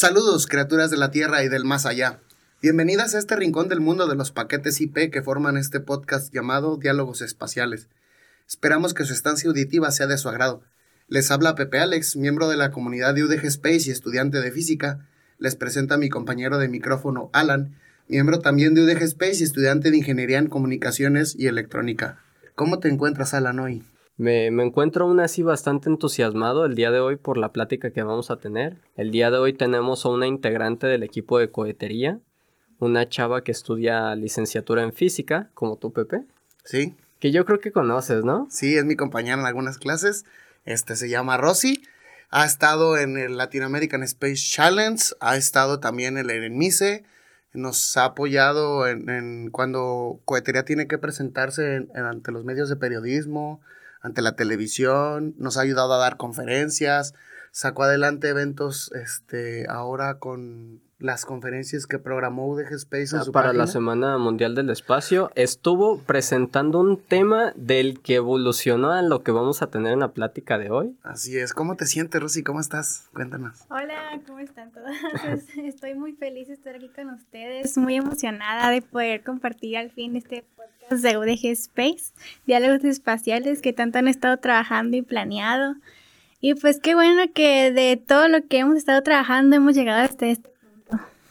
Saludos, criaturas de la Tierra y del más allá. Bienvenidas a este rincón del mundo de los paquetes IP que forman este podcast llamado Diálogos Espaciales. Esperamos que su estancia auditiva sea de su agrado. Les habla Pepe Alex, miembro de la comunidad de UDG Space y estudiante de física. Les presenta a mi compañero de micrófono Alan, miembro también de UDG Space y estudiante de ingeniería en comunicaciones y electrónica. ¿Cómo te encuentras, Alan, hoy? Me, encuentro aún así bastante entusiasmado el día de hoy por la plática que vamos a tener. El día de hoy tenemos a una integrante del equipo de cohetería, una chava que estudia licenciatura en física, como tú, Pepe. Sí. Que yo creo que conoces, ¿no? Sí, es mi compañera en algunas clases. Este se llama Rosy. Ha estado en el Latin American Space Challenge, ha estado también en el MICE, nos ha apoyado en, cuando cohetería tiene que presentarse ante los medios de periodismo, ante la televisión, nos ha ayudado a dar conferencias, sacó adelante eventos este, ahora con las conferencias que programó UDG Space ah, para la Semana Mundial del Espacio. Estuvo presentando un tema del que evolucionó a lo que vamos a tener en la plática de hoy. Así es. ¿Cómo te sientes, Rosy? ¿Cómo estás? Cuéntanos. Hola, ¿cómo están todas? Estoy muy feliz de estar aquí con ustedes, muy emocionada de poder compartir al fin este podcast de UDG Space, diálogos espaciales que tanto han estado trabajando y planeado. Y pues qué bueno que de todo lo que hemos estado trabajando hemos llegado hasta este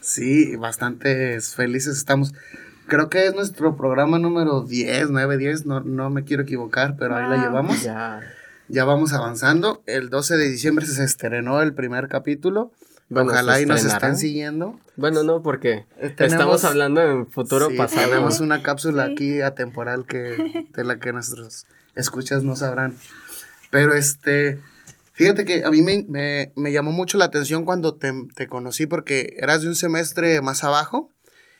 Sí, bastante felices estamos. Creo que es nuestro programa número 10, 9, 10, no, no me quiero equivocar, pero ahí la llevamos. Ya. ya vamos avanzando. El 12 de diciembre se estrenó el primer capítulo. Ojalá y nos estén siguiendo. Bueno, no, porque eh, estamos hablando en futuro pasado. Tenemos una cápsula aquí atemporal que de la que nuestros escuchas no sabrán. Pero este, Fíjate que a mí me, llamó mucho la atención cuando te, conocí porque eras de un semestre más abajo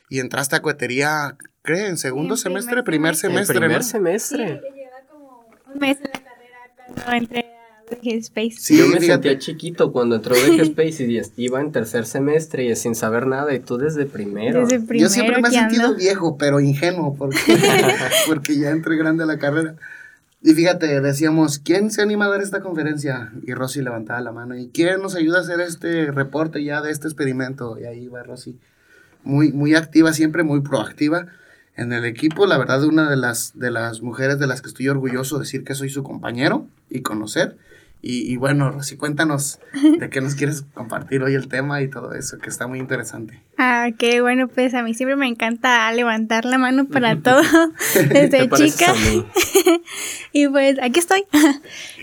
y entraste a cohetería, ¿cree? ¿En segundo semestre? Primer semestre. primer semestre. Sí, lleva como un mes en la carrera cuando entré a Space. Sí, yo me sentía chiquito cuando entró VG Space y iba en tercer semestre y sin saber nada y tú desde primero. Desde primero yo siempre me he sentido viejo, pero ingenuo porque, porque ya entré grande a la carrera. Y fíjate, decíamos, ¿quién se anima a dar esta conferencia? Y Rosy levantaba la mano. ¿Y quién nos ayuda a hacer este reporte ya de este experimento? Y ahí va Rosy. Muy, muy activa, siempre muy proactiva en el equipo. La verdad, una de las, de las mujeres de las que estoy orgulloso de decir que soy su compañero y conocer. Y, bueno, Rosy, cuéntanos de qué nos quieres compartir hoy el tema y todo eso, que está muy interesante. Ah, qué bueno, pues a mí siempre me encanta levantar la mano para todo desde chica. y pues aquí estoy.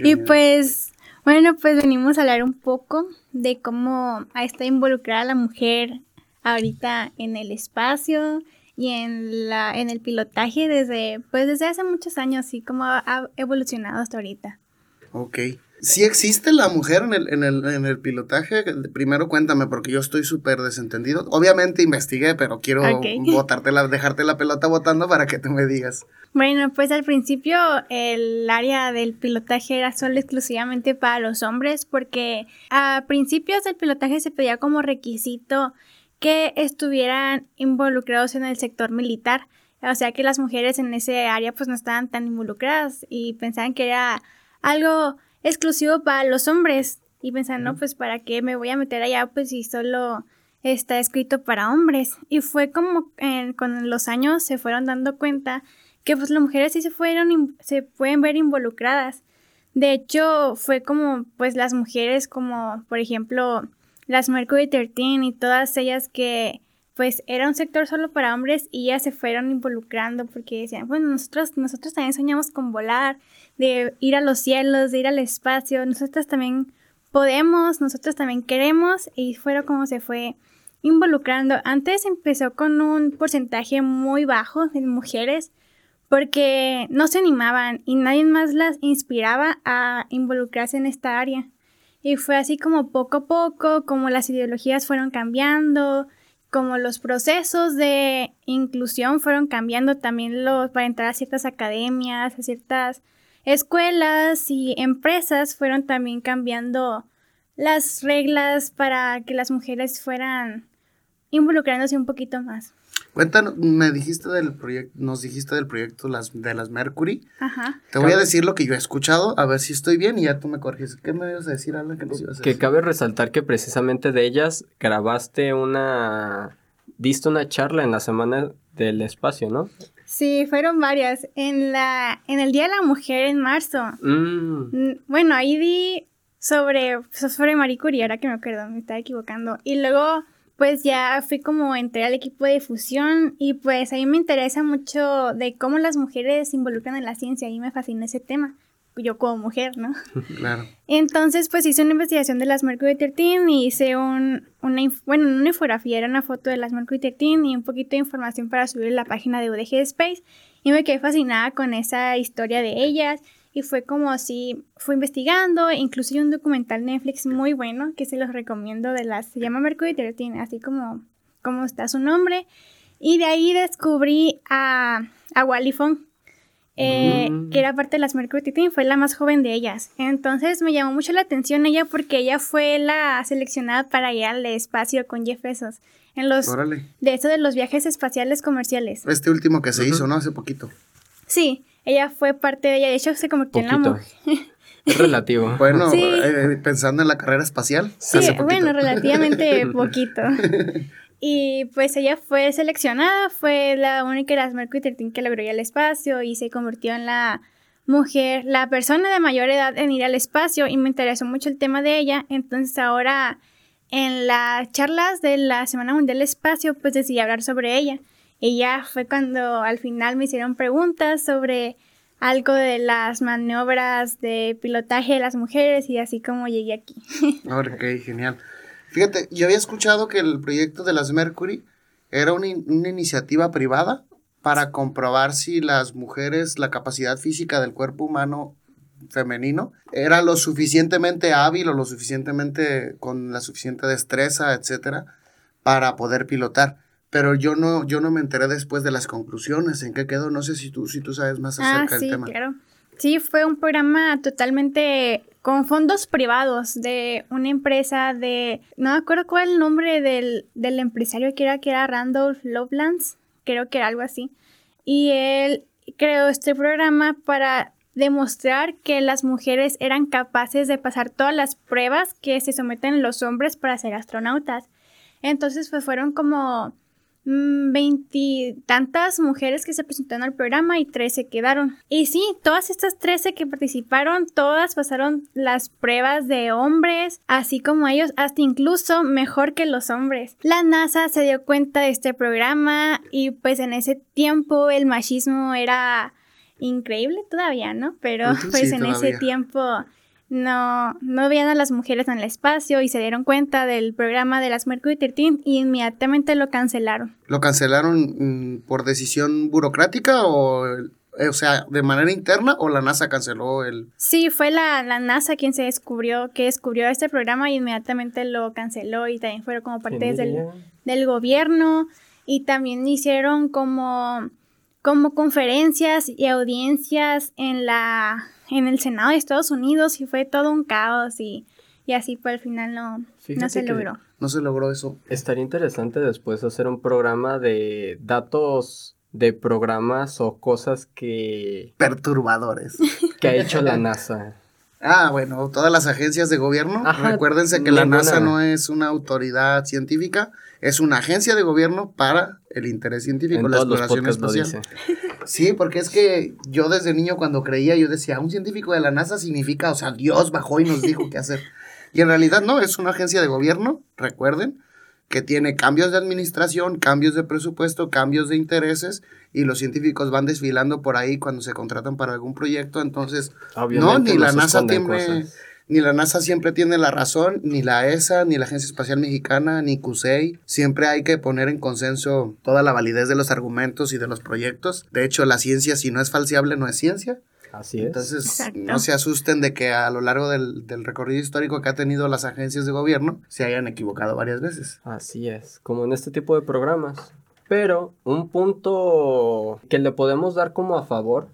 y pues, bueno, pues venimos a hablar un poco de cómo está involucrada la mujer ahorita en el espacio y en la en el pilotaje desde pues desde hace muchos años y cómo ha evolucionado hasta ahorita. Ok. Si existe la mujer en el, en el, en el pilotaje, primero cuéntame, porque yo estoy súper desentendido. Obviamente investigué, pero quiero botarte la, dejarte la pelota botando para que tú me digas. Bueno, pues al principio el área del pilotaje era solo exclusivamente para los hombres, porque a principios del pilotaje se pedía como requisito que estuvieran involucrados en el sector militar. O sea que las mujeres en ese área pues no estaban tan involucradas y pensaban que era algo exclusivo para los hombres. Y pensaban, no, pues para qué me voy a meter allá, pues si solo está escrito para hombres. Y fue como con los años se fueron dando cuenta que pues las mujeres sí se fueron, se pueden ver involucradas. De hecho, fue como pues las mujeres como, por ejemplo, las Mercury 13 y todas ellas que pues era un sector solo para hombres y ya se fueron involucrando porque decían, bueno, nosotros, nosotros también soñamos con volar, de ir a los cielos, de ir al espacio, nosotros también podemos, nosotros también queremos y fueron como se fue involucrando. Antes empezó con un porcentaje muy bajo de mujeres porque no se animaban y nadie más las inspiraba a involucrarse en esta área. Y fue así como poco a poco, como las ideologías fueron cambiando, como los procesos de inclusión fueron cambiando también los, para entrar a ciertas academias, a ciertas escuelas y empresas fueron también cambiando las reglas para que las mujeres fueran involucrándose un poquito más. Cuéntanos, me dijiste del proyecto, nos dijiste del proyecto las, de las Mercury. Ajá. Te voy a decir lo que yo he escuchado, a ver si estoy bien y ya tú me corriges. ¿Qué me ibas a decir, Alan, que nos ibas a Que decir? cabe resaltar que precisamente de ellas grabaste una... diste una charla en la semana del espacio, ¿no? Sí, fueron varias. En la, en el Día de la Mujer en marzo. Mm, Mm, Bueno, ahí di sobre, sobre Marie Curie, ahora que me acuerdo, me estaba equivocando. Y luego, pues ya fui como entré al equipo de difusión y pues ahí me interesa mucho de cómo las mujeres se involucran en la ciencia y me fascina ese tema. Yo como mujer, ¿no? Claro. Entonces, pues hice una investigación de las Mercury 13 y hice un, una, bueno, una infografía, era una foto de las Mercury 13 y un poquito de información para subir la página de UDG Space. Y me quedé fascinada con esa historia de ellas. Y fue como así, fui investigando, incluso hay un documental Netflix muy bueno que se los recomiendo de las, se llama Mercury 13, así como, como está su nombre. Y de ahí descubrí a, a Wally Fong, eh, Mm. que era parte de las Mercury 13, fue la más joven de ellas. Entonces me llamó mucho la atención ella porque ella fue la seleccionada para ir al espacio con Jeff Bezos. En los, Órale. de eso de los viajes espaciales comerciales. Este último que se hizo, ¿no? Hace poquito. Sí, ella fue parte de ella. De hecho, se convirtió en la mujer. Es relativo. Bueno, Sí. eh, pensando en la carrera espacial. Sí, bueno, relativamente poquito. Y pues ella fue seleccionada, fue la única de las Mercury 13 que logró ir al espacio y se convirtió en la mujer, la persona de mayor edad en ir al espacio y me interesó mucho el tema de ella. Entonces ahora en las charlas de la Semana Mundial del Espacio pues decidí hablar sobre ella. Y ya fue cuando al final me hicieron preguntas sobre algo de las maniobras de pilotaje de las mujeres y así como llegué aquí. Ok, genial. Fíjate, yo había escuchado que el proyecto de las Mercury era una, una iniciativa privada para comprobar si las mujeres, la capacidad física del cuerpo humano femenino era lo suficientemente hábil o lo suficientemente con la suficiente destreza, etcétera, para poder pilotar. Pero yo no, yo no me enteré después de las conclusiones, en qué quedó, no sé si tú, si tú sabes más Ah, acerca sí, del tema. claro. Sí, fue un programa totalmente con fondos privados de una empresa de, no me acuerdo cuál es el nombre del, del empresario que era, que era Randolph Lovelands, creo que era algo así. Y él creó este programa para demostrar que las mujeres eran capaces de pasar todas las pruebas que se someten los hombres para ser astronautas. Entonces, pues fueron como veintitantas mujeres que se presentaron al programa y 13 quedaron. Y sí, todas estas 13 que participaron, todas pasaron las pruebas de hombres, así como ellos, hasta incluso mejor que los hombres. La NASA se dio cuenta de este programa y pues en ese tiempo el machismo era increíble todavía, ¿no? Pero pues sí, en todavía. ese tiempo no, no veían a las mujeres en el espacio y se dieron cuenta del programa de las Mercury 13 y inmediatamente lo cancelaron. ¿Lo cancelaron mm, por decisión burocrática o, eh, o sea, de manera interna o la NASA canceló el... Sí, fue la, la NASA quien se descubrió, que descubrió este programa y inmediatamente lo canceló y también fueron como parte ¿Quién del, del gobierno y también hicieron como, como conferencias y audiencias en la en el Senado de Estados Unidos y fue todo un caos y, y así pues al final no, no se logró. No se logró eso. Estaría interesante después hacer un programa de datos de programas o cosas que, Perturbadores. que ha hecho la NASA. Ah, bueno, todas las agencias de gobierno, Ajá, recuérdense que la. NASA no es una autoridad científica, es una agencia de gobierno para el interés científico, En la todos los exploración espacial. Sí, porque es que yo desde niño cuando creía, yo decía, un científico de la NASA significa, o sea, Dios bajó y nos dijo qué hacer. Y en realidad no, es una agencia de gobierno, recuerden, que tiene cambios de administración, cambios de presupuesto, cambios de intereses, y los científicos van desfilando por ahí cuando se contratan para algún proyecto, entonces, no, ni la NASA tiene, cosas. ni la NASA siempre tiene la razón, ni la ESA, ni la Agencia Espacial Mexicana, ni CUSEI. Siempre hay que poner en consenso toda la validez de los argumentos y de los proyectos. De hecho, la ciencia, si no es falseable, no es ciencia. Así es. Entonces, Exacto. no se asusten de que a lo largo del, del recorrido histórico que ha tenido las agencias de gobierno se hayan equivocado varias veces. Así es, como en este tipo de programas. Pero un punto que le podemos dar como a favor,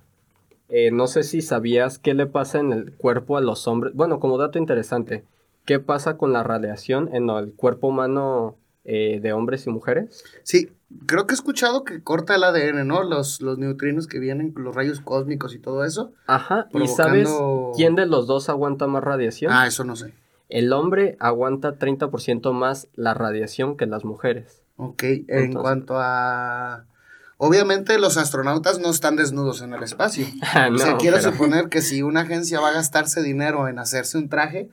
eh, no sé si sabías qué le pasa en el cuerpo a los hombres. Bueno, como dato interesante, ¿qué pasa con la radiación en el cuerpo humano eh, de hombres y mujeres? Sí, creo que he escuchado que corta el ADN, ¿no? Los, los neutrinos que vienen, los rayos cósmicos y todo eso. Ajá, ¿y sabes quién de los dos aguanta más radiación? Ah, eso no sé. El hombre aguanta 30% más la radiación que las mujeres. Ok, en Entonces- cuanto a... Obviamente los astronautas no están desnudos en el espacio. Ah, o sea, no, quiero pero- suponer que si una agencia va a gastarse dinero en hacerse un traje,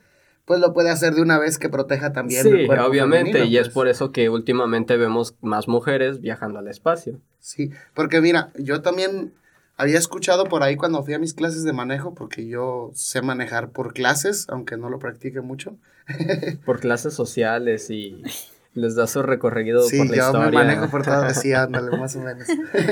pues lo puede hacer de una vez que proteja también el Sí, cuerpo obviamente, femenino, y es pues. por eso que últimamente vemos más mujeres viajando al espacio. Sí, porque mira, yo también había escuchado por ahí cuando fui a mis clases de manejo, porque yo sé manejar por clases, aunque no lo practique mucho. Por clases sociales y les da su recorrido Sí, por la yo historia. me manejo por todo, sí, ándale, más o menos.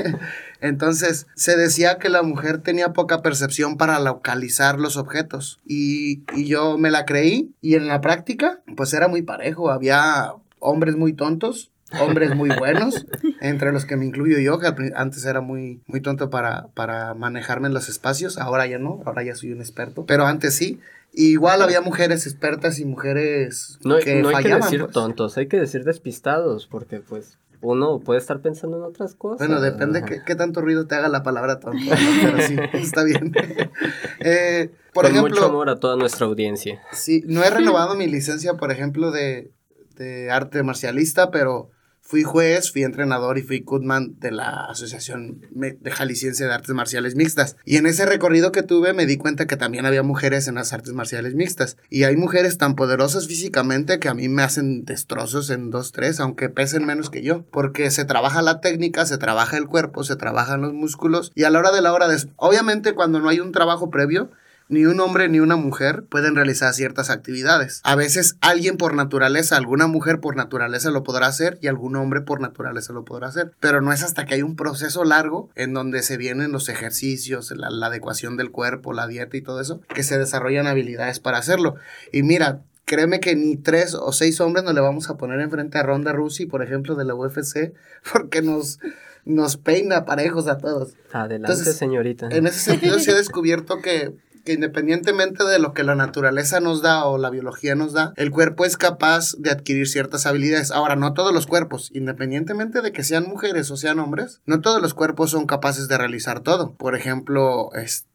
Entonces, se decía que la mujer tenía poca percepción para localizar los objetos. Y, y yo me la creí, y en la práctica, pues era muy parejo. Había hombres muy tontos, hombres muy buenos, entre los que me incluyo yo, que antes era muy, muy tonto para, para manejarme en los espacios, ahora ya no, ahora ya soy un experto, pero antes sí. Y igual había mujeres expertas y mujeres No, que no hay que decir pues. tontos, hay que decir despistados, porque pues uno puede estar pensando en otras cosas. Bueno, depende qué, qué tanto ruido te haga la palabra tonto, ¿no? pero sí, está bien. Eh, por Con ejemplo, mucho amor a toda nuestra audiencia. sí, no he renovado mi licencia, por ejemplo, de, de arte marcialista, pero fui juez, fui entrenador y fui Kutman de la Asociación de Jalisciense de Artes Marciales Mixtas. Y en ese recorrido que tuve me di cuenta que también había mujeres en las artes marciales mixtas. Y hay mujeres tan poderosas físicamente que a mí me hacen destrozos en dos, tres, aunque pesen menos que yo. Porque se trabaja la técnica, se trabaja el cuerpo, se trabajan los músculos. Y a la hora de la hora, de... obviamente cuando no hay un trabajo previo, ni un hombre ni una mujer pueden realizar ciertas actividades. A veces alguien por naturaleza, alguna mujer por naturaleza lo podrá hacer y algún hombre por naturaleza lo podrá hacer. Pero no es hasta que hay un proceso largo en donde se vienen los ejercicios, la, la adecuación del cuerpo, la dieta y todo eso, que se desarrollan habilidades para hacerlo. Y mira, créeme que ni tres o seis hombres nos le vamos a poner enfrente a Ronda Rousey, por ejemplo, de la UFC, porque nos, nos peina parejos a todos. Adelante, Entonces, señorita. En ese sentido se ha descubierto que, que independientemente de lo que la naturaleza nos da o la biología nos da, el cuerpo es capaz de adquirir ciertas habilidades. Ahora, no todos los cuerpos, independientemente de que sean mujeres o sean hombres, no todos los cuerpos son capaces de realizar todo. Por ejemplo, este,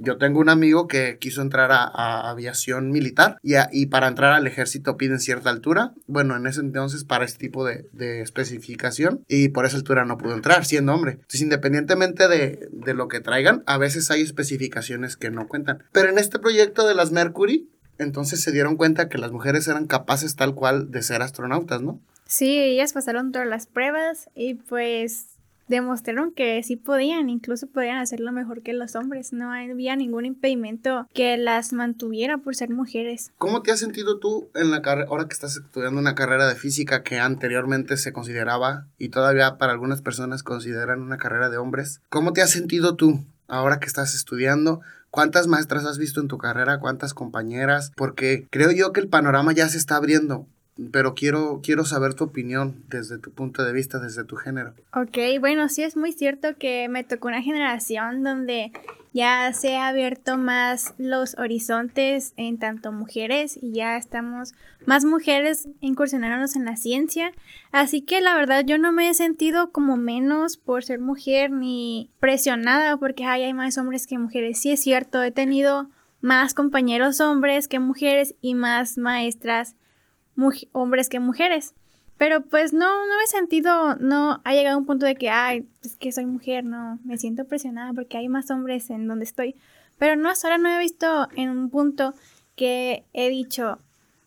yo tengo un amigo que quiso entrar a, a aviación militar y, a- y para entrar al ejército piden cierta altura. Bueno, en ese entonces para este tipo de, de especificación y por esa altura no pudo entrar siendo hombre. Entonces, independientemente de, de lo que traigan, a veces hay especificaciones que no cuentan. Pero en este proyecto de las Mercury, entonces se dieron cuenta que las mujeres eran capaces tal cual de ser astronautas, ¿no? Sí, ellas pasaron todas las pruebas y pues demostraron que sí podían, incluso podían hacerlo mejor que los hombres. No había ningún impedimento que las mantuviera por ser mujeres. ¿Cómo te has sentido tú en la ahora que estás estudiando una carrera de física que anteriormente se consideraba y todavía para algunas personas consideran una carrera de hombres? ¿Cómo te has sentido tú ahora que estás estudiando? ¿Cuántas maestras has visto en tu carrera? ¿Cuántas compañeras? Porque creo yo que el panorama ya se está abriendo, pero quiero, quiero saber tu opinión desde tu punto de vista, desde tu género. Ok, bueno, sí es muy cierto que me tocó una generación donde ya se ha abierto más los horizontes en tanto mujeres y ya estamos más mujeres incursionándonos en la ciencia. Así que la verdad yo no me he sentido como menos por ser mujer ni presionada porque ay, hay más hombres que mujeres. Sí es cierto, he tenido más compañeros hombres que mujeres y más maestras hombres que mujeres. Pero pues no, no me he sentido, no ha llegado un punto de que, ay, es que soy mujer, no, me siento presionada porque hay más hombres en donde estoy. Pero no, hasta ahora no he visto en un punto que he dicho,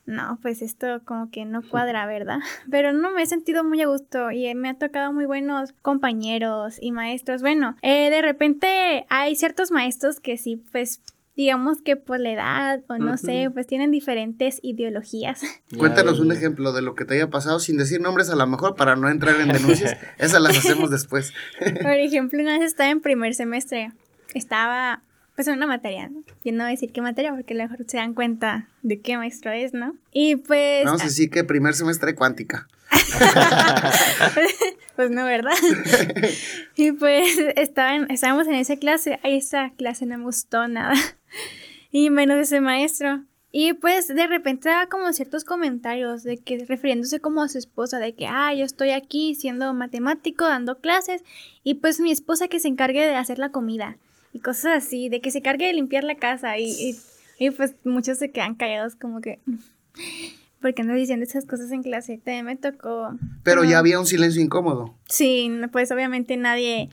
no, pues esto como que no cuadra, ¿verdad? Pero no me he sentido muy a gusto y me ha tocado muy buenos compañeros y maestros. Bueno, eh, de repente hay ciertos maestros que sí, pues digamos que por la edad o no sé, pues tienen diferentes ideologías. Ya, Cuéntanos un ejemplo de lo que te haya pasado sin decir nombres a lo mejor para no entrar en denuncias. Esas las hacemos después. Por ejemplo, una vez estaba en primer semestre. Estaba, pues en una materia, ¿no? Yo no voy a decir qué materia porque a lo mejor se dan cuenta de qué maestro es, ¿no? Y pues... Vamos a decir que primer semestre cuántica. pues no, ¿verdad? y pues estaban, estábamos en esa clase, a esa clase no me gustó nada. y menos ese maestro. Y pues de repente daba como ciertos comentarios de que refiriéndose como a su esposa, de que, ah, yo estoy aquí siendo matemático, dando clases, y pues mi esposa que se encargue de hacer la comida, y cosas así, de que se encargue de limpiar la casa, y, y, pues muchos se quedan callados como que, ¿por qué no diciendo esas cosas en clase? También me tocó... Pero ya había un silencio incómodo. Sí, pues obviamente nadie...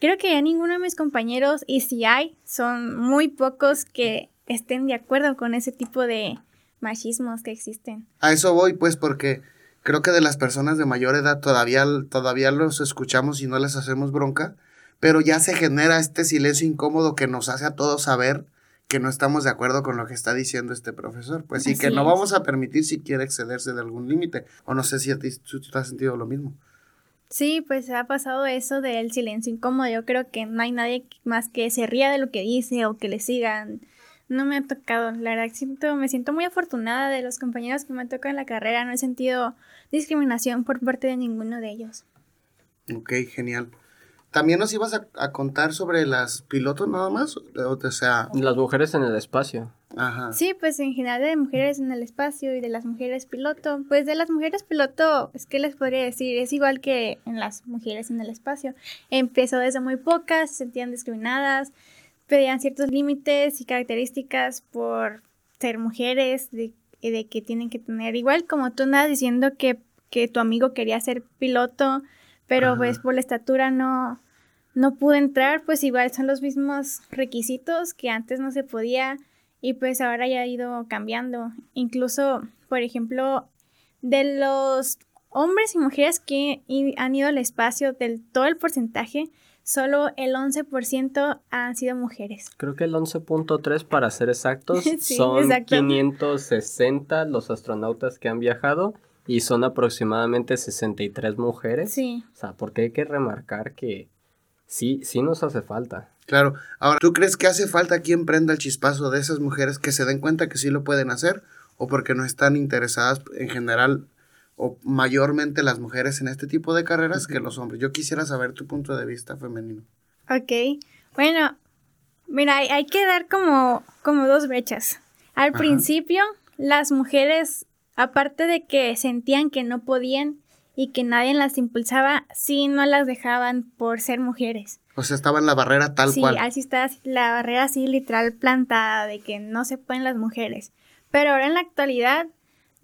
Creo que ya ninguno de mis compañeros, y si hay, son muy pocos que estén de acuerdo con ese tipo de machismos que existen. A eso voy, pues, porque creo que de las personas de mayor edad todavía, todavía los escuchamos y no les hacemos bronca, pero ya se genera este silencio incómodo que nos hace a todos saber que no estamos de acuerdo con lo que está diciendo este profesor. Pues sí, que no vamos a permitir si quiere excederse de algún límite. O no sé si a ti tú, has sentido lo mismo. Sí, pues ha pasado eso del silencio incómodo. Yo creo que no hay nadie más que se ría de lo que dice o que le sigan no me ha tocado. La verdad, siento, me siento muy afortunada de los compañeros que me tocan la carrera. No he sentido discriminación por parte de ninguno de ellos. Ok, genial. ¿También nos ibas a, contar sobre las pilotos nada más? O sea... Las mujeres en el espacio. Ajá. Sí, pues en general de mujeres en el espacio y de las mujeres piloto. Pues de las mujeres piloto, es que les podría decir, es igual que en las mujeres en el espacio. Empezó desde muy pocas, se sentían discriminadas, pedían ciertos límites y características por ser mujeres, de, de, que tienen que tener, igual como tú andas diciendo que, que tu amigo quería ser piloto, pero pues por la estatura no, no pudo entrar, pues igual son los mismos requisitos que antes no se podía y pues ahora ya ha ido cambiando. Incluso, por ejemplo, de los hombres y mujeres que han ido al espacio, del todo el porcentaje, solo el 11% han sido mujeres. Creo que el 11.3 para ser exactos son 560 los astronautas que han viajado y son aproximadamente 63 mujeres. Sí. O sea, porque hay que remarcar que sí, sí nos hace falta. Claro. Ahora, ¿tú crees que hace falta quien prenda el chispazo de esas mujeres que se den cuenta que sí lo pueden hacer o porque no están interesadas en general o mayormente las mujeres en este tipo de carreras que los hombres. Yo quisiera saber tu punto de vista femenino. Ok, bueno, mira, hay, que dar como, como dos brechas. Al principio, las mujeres, aparte de que sentían que no podían y que nadie las impulsaba, sí no las dejaban por ser mujeres. O sea, estaba en la barrera tal cual. Sí, así está la barrera así literal plantada de que no se pueden las mujeres. Pero ahora en la actualidad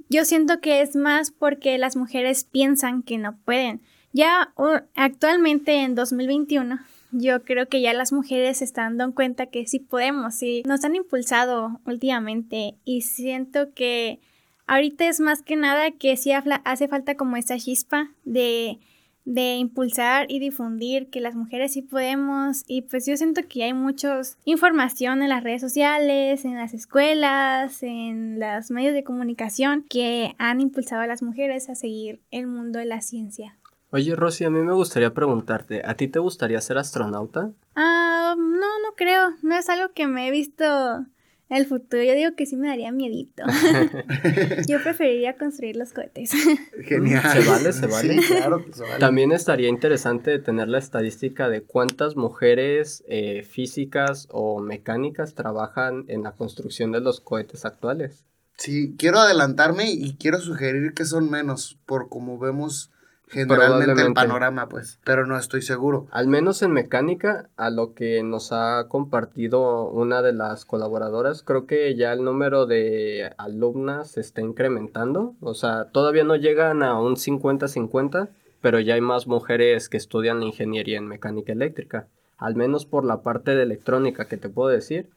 yo siento que es más porque las mujeres piensan que no pueden. Ya actualmente en 2021, yo creo que ya las mujeres se están dando cuenta que sí podemos, sí nos han impulsado últimamente y siento que ahorita es más que nada que sí hace falta como esa chispa de de impulsar y difundir que las mujeres sí podemos y pues yo siento que hay mucha información en las redes sociales, en las escuelas, en los medios de comunicación que han impulsado a las mujeres a seguir el mundo de la ciencia. Oye Rosy, a mí me gustaría preguntarte, ¿a ti te gustaría ser astronauta? Ah, no, no creo, no es algo que me he visto el futuro, yo digo que sí me daría miedito. yo preferiría construir los cohetes. Genial. Se vale, se vale. claro se vale. También estaría interesante tener la estadística de cuántas mujeres eh, físicas o mecánicas trabajan en la construcción de los cohetes actuales. Sí, quiero adelantarme y quiero sugerir que son menos, por como vemos generalmente el panorama, pues, pero no estoy seguro. Al menos en mecánica, a lo que nos ha compartido una de las colaboradoras, creo que ya el número de alumnas se está incrementando, o sea, todavía no llegan a un 50-50, pero ya hay más mujeres que estudian la ingeniería en mecánica eléctrica, al menos por la parte de electrónica que te puedo decir.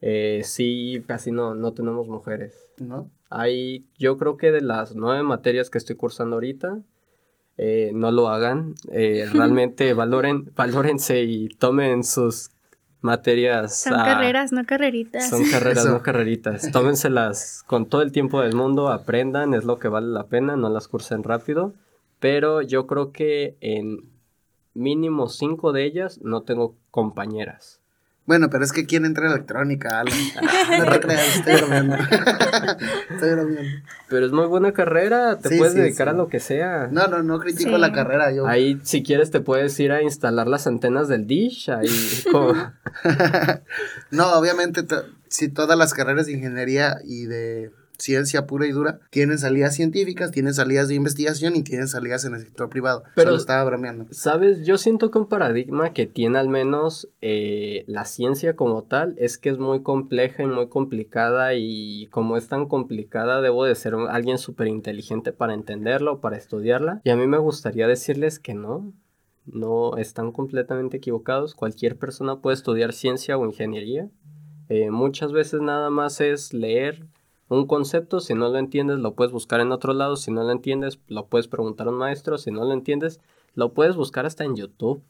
Eh, sí, casi no, no tenemos mujeres. ¿No? Hay, yo creo que de las nueve materias que estoy cursando ahorita, eh, no lo hagan. Eh, realmente valoren, valórense y tomen sus materias. Son carreras, no carreritas. Son carreras, no carreritas. Tómenselas con todo el tiempo del mundo, aprendan, es lo que vale la pena, no las cursen rápido. Pero yo creo que en mínimo cinco de ellas no tengo compañeras. Bueno, pero es que ¿quién entra en electrónica, Alan? No te creas, estoy bromeando. estoy bromeando. Pero es muy buena carrera, te Sí, puedes sí, dedicar a lo que sea. No, no, no critico Sí. la carrera, yo. Ahí, si quieres, te puedes ir a instalar las antenas del dish. Ahí, como- No, obviamente, si todas las carreras de ingeniería y de ciencia pura y dura tienen salidas científicas, tienen salidas de investigación y tienen salidas en el sector privado. Pero- Solo estaba bromeando. Sabes, yo siento que un paradigma que tiene al menos eh, la ciencia como tal es que es muy compleja y muy complicada y como es tan complicada debo de ser un- alguien súper inteligente para entenderlo, para estudiarla. Y a mí me gustaría decirles que no, no están completamente equivocados. Cualquier persona puede estudiar ciencia o ingeniería. Eh, muchas veces nada más es leer un concepto, si no lo entiendes lo puedes buscar en otro lado, si no lo entiendes lo puedes preguntar a un maestro, si no lo entiendes lo puedes buscar hasta en YouTube.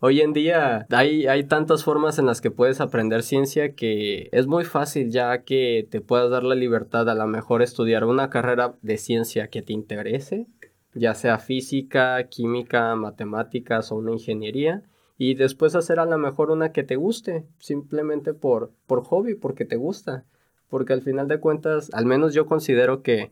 Hoy en día hay, hay tantas formas en las que puedes aprender ciencia que es muy fácil ya que te puedas dar la libertad a lo mejor estudiar una carrera de ciencia que te interese, ya sea física, química, matemáticas o una ingeniería. Y después hacer a lo mejor una que te guste, simplemente por, por hobby, porque te gusta. Porque al final de cuentas, al menos yo considero que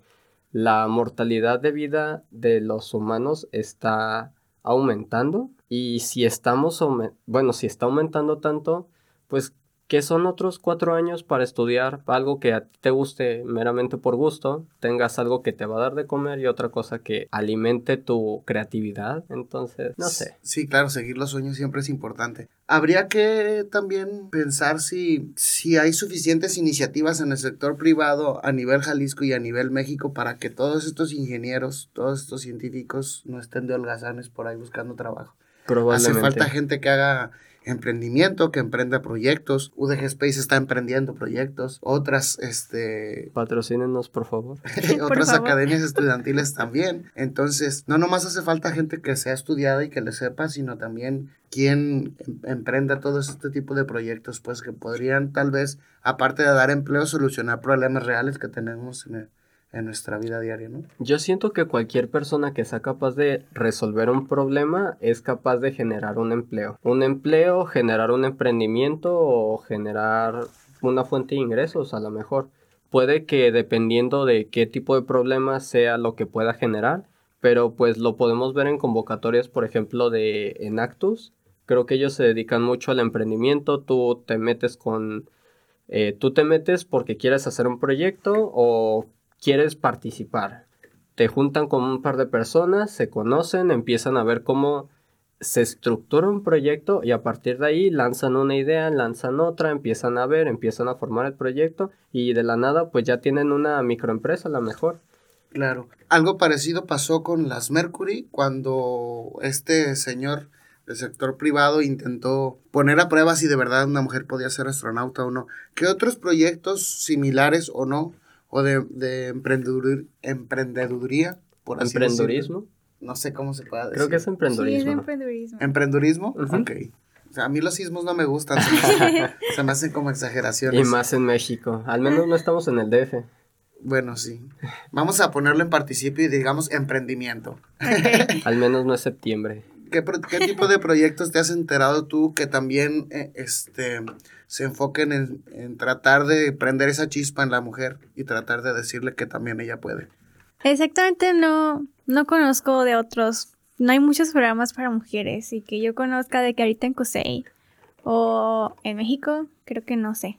la mortalidad de vida de los humanos está aumentando y si estamos, bueno, si está aumentando tanto, pues que son otros cuatro años para estudiar algo que a ti te guste meramente por gusto, tengas algo que te va a dar de comer y otra cosa que alimente tu creatividad, entonces, no sé. Sí, claro, seguir los sueños siempre es importante. Habría que también pensar si, si hay suficientes iniciativas en el sector privado a nivel Jalisco y a nivel México para que todos estos ingenieros, todos estos científicos no estén de holgazanes por ahí buscando trabajo. Hace Probablemente. falta gente que haga emprendimiento, que emprenda proyectos. UDG Space está emprendiendo proyectos. Otras, este, Patrocínenos, por favor. otras favor. academias estudiantiles también. Entonces, no nomás hace falta gente que sea estudiada y que le sepa, sino también quien em- emprenda todo este tipo de proyectos, pues que podrían tal vez, aparte de dar empleo, solucionar problemas reales que tenemos en, el- en nuestra vida diaria, ¿no? Yo siento que cualquier persona que sea capaz de resolver un problema es capaz de generar un empleo. Un empleo, generar un emprendimiento o generar una fuente de ingresos a lo mejor. Puede que dependiendo de qué tipo de problema sea lo que pueda generar, pero pues lo podemos ver en convocatorias, por ejemplo, de Enactus. Creo que ellos se dedican mucho al emprendimiento, tú te metes con... eh, tú te metes porque quieres hacer un proyecto o quieres participar. Te juntan con un par de personas, se conocen, empiezan a ver cómo se estructura un proyecto y a partir de ahí lanzan una idea, lanzan otra, empiezan a ver, empiezan a formar el proyecto y de la nada pues ya tienen una microempresa a lo mejor. Claro. Algo parecido pasó con las Mercury cuando este señor del sector privado intentó poner a prueba si de verdad una mujer podía ser astronauta o no. ¿Qué otros proyectos similares o no, o de, de emprendedur- emprendeduría, por así Emprendurismo. decirlo? No sé cómo se puede decir. Creo que es Sí, es emprendurismo. ¿Emprendurismo? Ujú. Ok. O sea, a mí los sismos no me gustan, se me hacen, se me hacen como exageraciones. Y más en México. Al menos no estamos en el DF. Bueno, sí. Vamos a ponerlo en participio y digamos emprendimiento. Ok. Al menos no es septiembre. ¿Qué, qué tipo de proyectos te has enterado tú que también eh, este, se enfoquen en, en tratar de prender esa chispa en la mujer y tratar de decirle que también ella puede? Exactamente, no, no conozco de otros. No hay muchos programas para mujeres y que yo conozca de que ahorita en CUSEI o en México, creo que no sé.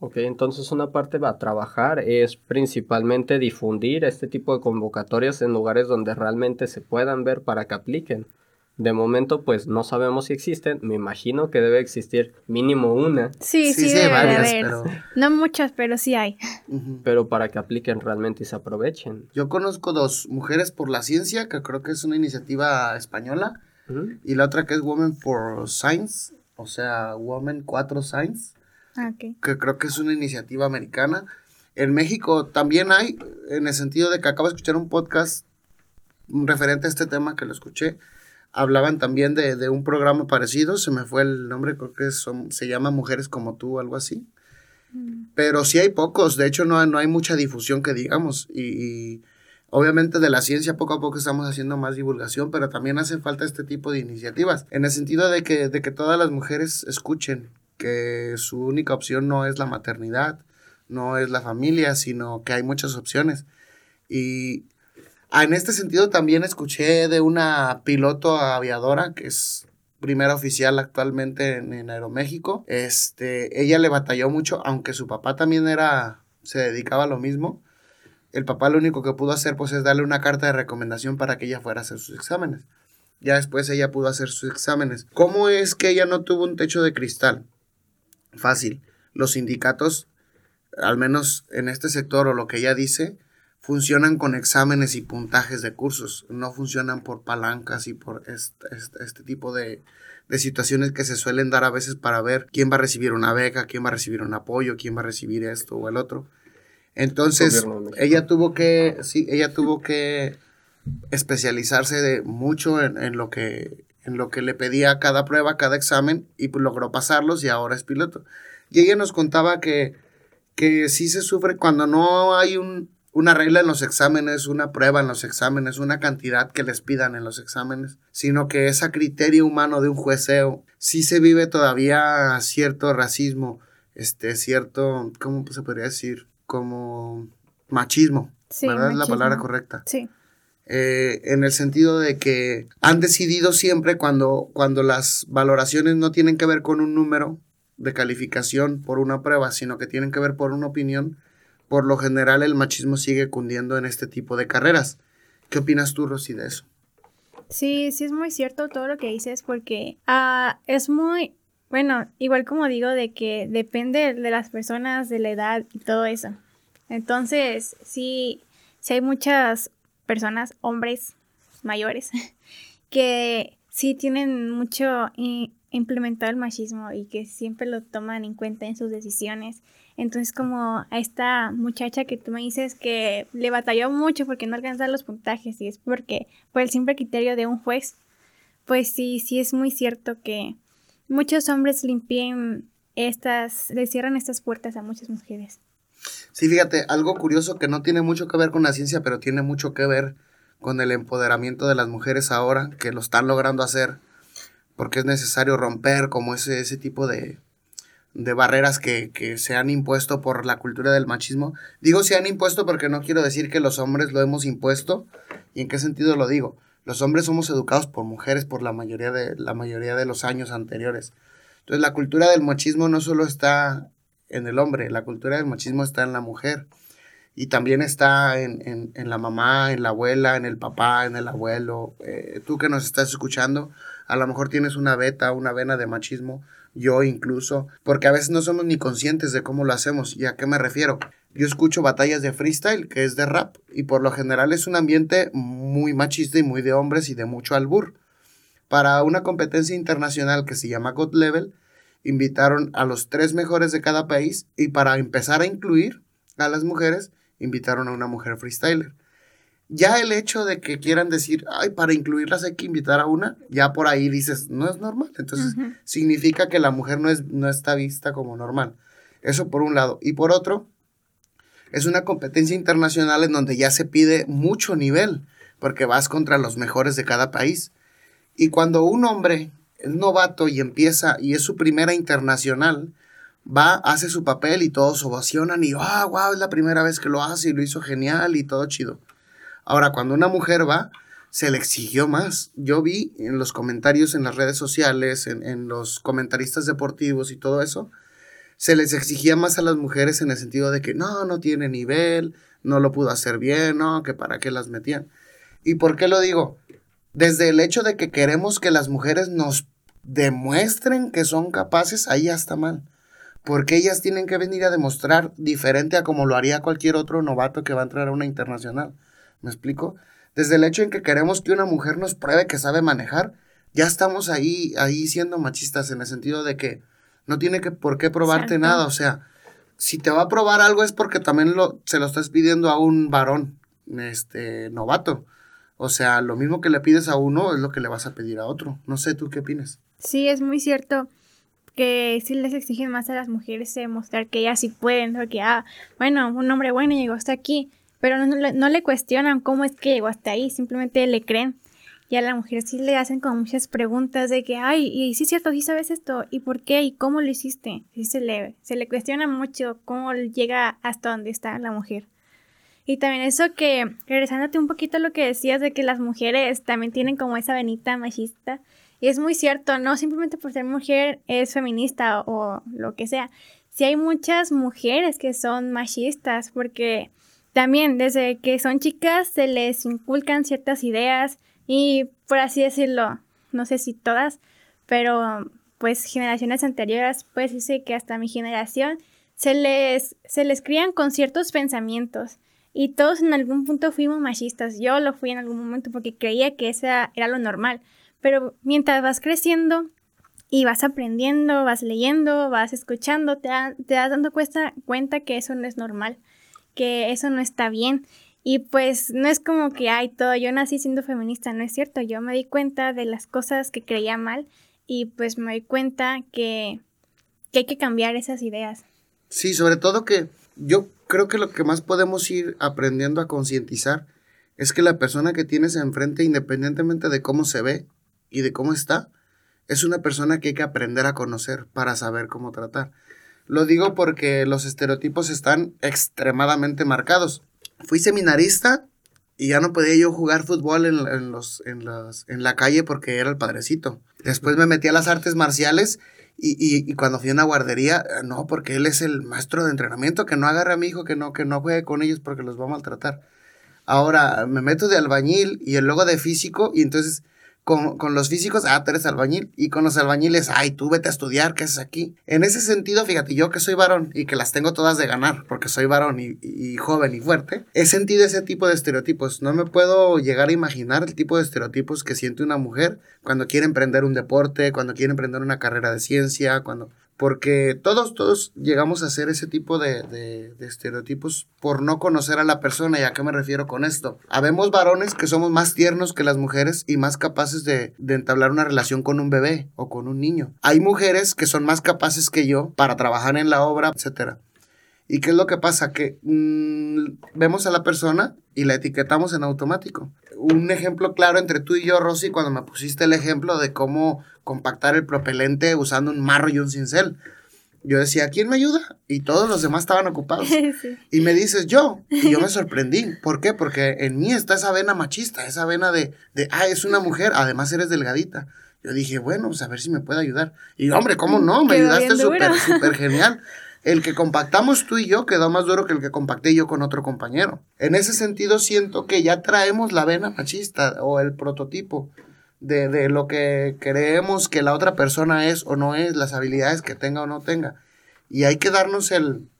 Ok, entonces una parte va a trabajar es principalmente difundir este tipo de convocatorias en lugares donde realmente se puedan ver para que apliquen. De momento, pues no sabemos si existen. Me imagino que debe existir mínimo una, Sí, sí, Sí, debe de varias, haber. pero- No muchas, pero sí hay. Pero para que apliquen realmente y se aprovechen. Yo conozco dos, Mujeres por la Ciencia, que creo que es una iniciativa española, y la otra que es Women for Science, o sea, Women 4 Science. Ah, ok. que creo que es una iniciativa americana. En México también hay, en el sentido de que acabo de escuchar un podcast referente a este tema que lo escuché. Hablaban también de, de un programa parecido, se me fue el nombre, creo que son, se llama Mujeres como tú, algo así. Mm. Pero sí hay pocos, de hecho no, no hay mucha difusión que digamos. Y, y Obviamente de la ciencia poco a poco estamos haciendo más divulgación, pero también hace falta este tipo de iniciativas, en el sentido de que, de que todas las mujeres escuchen que su única opción no es la maternidad, no es la familia, sino que hay muchas opciones. Y ah, en este sentido también escuché de una piloto aviadora que es primera oficial actualmente en, Aeroméxico. Este, ella le batalló mucho, aunque su papá también era, se dedicaba a lo mismo. El papá lo único que pudo hacer pues es darle una carta de recomendación para que ella fuera a hacer sus exámenes. Ya después ella pudo hacer sus exámenes. ¿Cómo es que ella no tuvo un techo de cristal? Fácil. Los sindicatos al menos en este sector o lo que ella dice, funcionan con exámenes y puntajes de cursos, no funcionan por palancas y por este, este, tipo de, de, situaciones que se suelen dar a veces para ver quién va a recibir una beca, quién va a recibir un apoyo, quién va a recibir esto o el otro. Entonces, ella tuvo que, sí, ella tuvo que especializarse de mucho en, en, lo que, en lo que le pedía cada prueba, cada examen, y logró pasarlos y ahora es piloto. Y ella nos contaba que que sí se sufre cuando no hay un, una regla en los exámenes, una prueba en los exámenes, una cantidad que les pidan en los exámenes, sino que es a criterio humano de un jueceo. Sí se vive todavía cierto racismo, este, cierto, ¿cómo se podría decir? Como machismo, ¿verdad? Es la palabra correcta. Sí. Eh, en el sentido de que han decidido siempre cuando, cuando las valoraciones no tienen que ver con un número, de calificación por una prueba, sino que tienen que ver por una opinión, por lo general el machismo sigue cundiendo en este tipo de carreras. ¿Qué opinas tú, Rosy, de eso? Sí, sí es muy cierto todo lo que dices porque ah, es muy, bueno, igual como digo, de que depende de las personas, de la edad y todo eso. Entonces, sí, sí hay muchas personas, hombres mayores, que sí tienen mucho implementar el machismo y que siempre lo toman en cuenta en sus decisiones. Entonces, como a esta muchacha que tú me dices que le batalló mucho porque no alcanza los puntajes y es porque por el simple criterio de un juez, pues sí, sí es muy cierto que muchos hombres limpien estas, le cierran estas puertas a muchas mujeres. Sí, fíjate, algo curioso que no tiene mucho que ver con la ciencia, pero tiene mucho que ver con el empoderamiento de las mujeres ahora, que lo están logrando hacer porque es necesario romper como ese, ese tipo de, de barreras que, que, se han impuesto por la cultura del machismo. Digo se han impuesto porque no quiero decir que los hombres lo hemos impuesto. ¿Y en qué sentido lo digo? Los hombres somos educados por mujeres por la mayoría de, la mayoría de los años anteriores. Entonces la cultura del machismo no solo está en el hombre, la cultura del machismo está en la mujer. Y también está en, en, en la mamá, en la abuela, en el papá, en el abuelo. Eh, tú que nos estás escuchando, a lo mejor tienes una beta, una vena de machismo, yo incluso, porque a veces no somos ni conscientes de cómo lo hacemos. ¿Y a qué me refiero? Yo escucho batallas de freestyle, que es de rap, y por lo general es un ambiente muy machista y muy de hombres y de mucho albur. Para una competencia internacional que se llama God Level, invitaron a los tres mejores de cada país y para empezar a incluir a las mujeres, invitaron a una mujer freestyler. Ya el hecho de que quieran decir, ay, para incluirlas hay que invitar a una, ya por ahí dices, no es normal. Entonces, significa que la mujer no, es, no está vista como normal. Eso por un lado. Y por otro, es una competencia internacional en donde ya se pide mucho nivel, porque vas contra los mejores de cada país. Y cuando un hombre es novato y empieza, y es su primera internacional, va, hace su papel y todos ovacionan y, ah, wow, es la primera vez que lo hace y lo hizo genial y todo chido. Ahora, cuando una mujer va, se le exigió más. Yo vi en los comentarios en las redes sociales, en, los comentaristas deportivos y todo eso, se les exigía más a las mujeres en el sentido de que no, no tiene nivel, no lo pudo hacer bien, no, que para qué las metían. ¿Y por qué lo digo? Desde el hecho de que queremos que las mujeres nos demuestren que son capaces, ahí ya está mal. Porque ellas tienen que venir a demostrar diferente a como lo haría cualquier otro novato que va a entrar a una internacional. ¿Me explico? Desde el hecho en que queremos que una mujer nos pruebe que sabe manejar, ya estamos ahí, ahí siendo machistas en el sentido de que no tiene que por qué probarte nada. O sea, si te va a probar algo es porque también lo, se lo estás pidiendo a un varón, este, novato. O sea, lo mismo que le pides a uno es lo que le vas a pedir a otro. No sé, ¿tú qué opinas? Sí, es muy cierto que sí les exigen más a las mujeres demostrar que ellas sí pueden, porque, ah, bueno, un hombre bueno llegó hasta aquí, pero no, le- cuestionan cómo es que llegó hasta ahí, simplemente le creen. Y a la mujer sí le hacen como muchas preguntas de que, ay, y sí es cierto, sí sabes esto, ¿y por qué? ¿Y cómo lo hiciste? Sí se le, se le cuestiona mucho cómo llega hasta donde está la mujer. Y también eso que, regresándote un poquito a lo que decías de que las mujeres también tienen como esa venita machista. Y es muy cierto, no simplemente por ser mujer es feminista o, lo que sea. Sí hay muchas mujeres que son machistas porque también desde que son chicas se les inculcan ciertas ideas y por así decirlo, no sé si todas, pero pues generaciones anteriores, pues dice que hasta mi generación se les, se les crían con ciertos pensamientos. Y todos en algún punto fuimos machistas. Yo lo fui en algún momento porque creía que esa era lo normal. Pero mientras vas creciendo y vas aprendiendo, vas leyendo, vas escuchando, te, te das dando cuenta que eso no es normal, que eso no está bien. Y pues no es como que, ay, todo, yo nací siendo feminista, no es cierto. Yo me di cuenta de las cosas que creía mal y pues me di cuenta que, que hay que cambiar esas ideas. Sí, sobre todo que yo creo que lo que más podemos ir aprendiendo a concientizar es que la persona que tienes enfrente, independientemente de cómo se ve y de cómo está, es una persona que hay que aprender a conocer para saber cómo tratar. Lo digo porque los estereotipos están extremadamente marcados. Fui seminarista y ya no podía yo jugar fútbol en, en los, en, en la calle porque era el padrecito. Después me metí a las artes marciales y, y, y cuando fui a una guardería, eh, no, porque él es el maestro de entrenamiento, que no agarre a mi hijo, que no, que no juegue con ellos porque los va a maltratar. Ahora me meto de albañil y el logo de físico y entonces con, con los físicos, ah, tú eres albañil y con los albañiles, ay, tú vete a estudiar, ¿qué haces aquí? En ese sentido, fíjate, yo que soy varón y que las tengo todas de ganar porque soy varón y, y joven y fuerte, he sentido ese tipo de estereotipos. No me puedo llegar a imaginar el tipo de estereotipos que siente una mujer cuando quiere emprender un deporte, cuando quiere emprender una carrera de ciencia, cuando porque todos, todos llegamos a hacer ese tipo de, de, de, estereotipos por no conocer a la persona. ¿Y a qué me refiero con esto? Habemos varones que somos más tiernos que las mujeres y más capaces de, de, entablar una relación con un bebé o con un niño. Hay mujeres que son más capaces que yo para trabajar en la obra, etc. ¿Y qué es lo que pasa? Que mmm, vemos a la persona y la etiquetamos en automático. Un ejemplo claro entre tú y yo, Rosy, cuando me pusiste el ejemplo de cómo compactar el propelente usando un marro y un cincel. Yo decía, ¿quién me ayuda? Y todos los demás estaban ocupados. Sí. Y me dices, yo. Y yo me sorprendí. ¿Por qué? Porque en mí está esa vena machista, esa vena de, de ah, es una mujer, además eres delgadita. Yo dije, bueno, pues a ver si me puede ayudar. Y hombre, ¿cómo no? Me Quedó ayudaste súper, súper genial. El que compactamos tú y yo quedó más duro que el que compacté yo con otro compañero. En ese sentido siento que ya traemos la vena machista o el prototipo de, de, lo que creemos que la otra persona es o no es, las habilidades que tenga o no tenga. Y hay que darnos el,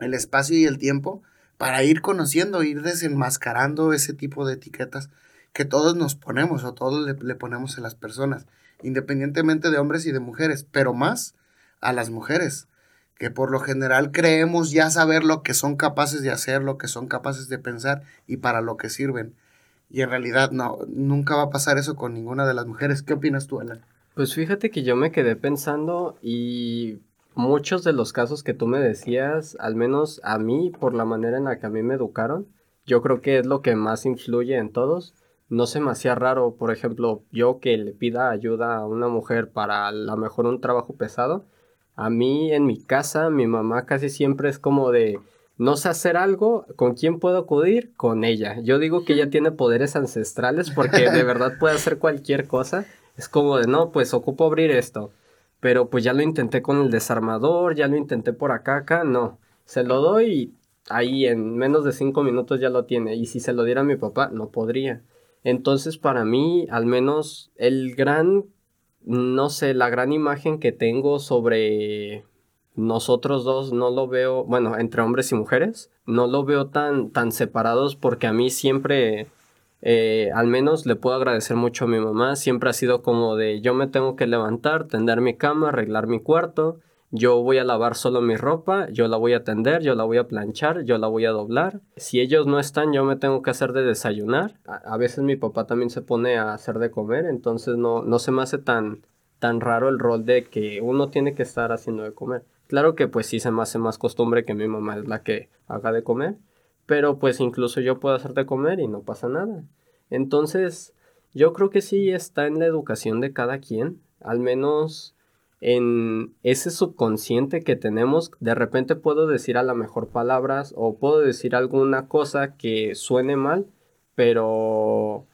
el espacio y el tiempo para ir conociendo, ir desenmascarando ese tipo de etiquetas que todos nos ponemos o todos le, le ponemos a las personas, independientemente de hombres y de mujeres, pero más a las mujeres que por lo general creemos ya saber lo que son capaces de hacer, lo que son capaces de pensar y para lo que sirven. Y en realidad no, nunca va a pasar eso con ninguna de las mujeres. ¿Qué opinas tú, Alan? Pues fíjate que yo me quedé pensando y muchos de los casos que tú me decías, al menos a mí, por la manera en la que a mí me educaron, yo creo que es lo que más influye en todos. No se me hacía raro, por ejemplo, yo que le pida ayuda a una mujer para a lo mejor un trabajo pesado, a mí en mi casa, mi mamá casi siempre es como de, no sé hacer algo, ¿con quién puedo acudir? Con ella. Yo digo que ella tiene poderes ancestrales porque de verdad puede hacer cualquier cosa. Es como de, no, pues ocupo abrir esto. Pero pues ya lo intenté con el desarmador, ya lo intenté por acá, acá, no. Se lo doy y ahí en menos de cinco minutos ya lo tiene. Y si se lo diera a mi papá, no podría. Entonces para mí, al menos, el gran no sé, la gran imagen que tengo sobre nosotros dos no lo veo, bueno, entre hombres y mujeres, no lo veo tan, tan separados porque a mí siempre, eh, al menos le puedo agradecer mucho a mi mamá, siempre ha sido como de yo me tengo que levantar, tender mi cama, arreglar mi cuarto, yo voy a lavar solo mi ropa, yo la voy a tender, yo la voy a planchar, yo la voy a doblar. Si ellos no están, yo me tengo que hacer de desayunar. A, veces mi papá también se pone a hacer de comer, entonces no, no se me hace tan, tan raro el rol de que uno tiene que estar haciendo de comer. Claro que pues sí se me hace más costumbre que mi mamá es la que haga de comer, pero pues incluso yo puedo hacerte comer y no pasa nada. Entonces, yo creo que sí está en la educación de cada quien, al menos en ese subconsciente que tenemos, de repente puedo decir a la mejor palabras o puedo decir alguna cosa que suene mal, pero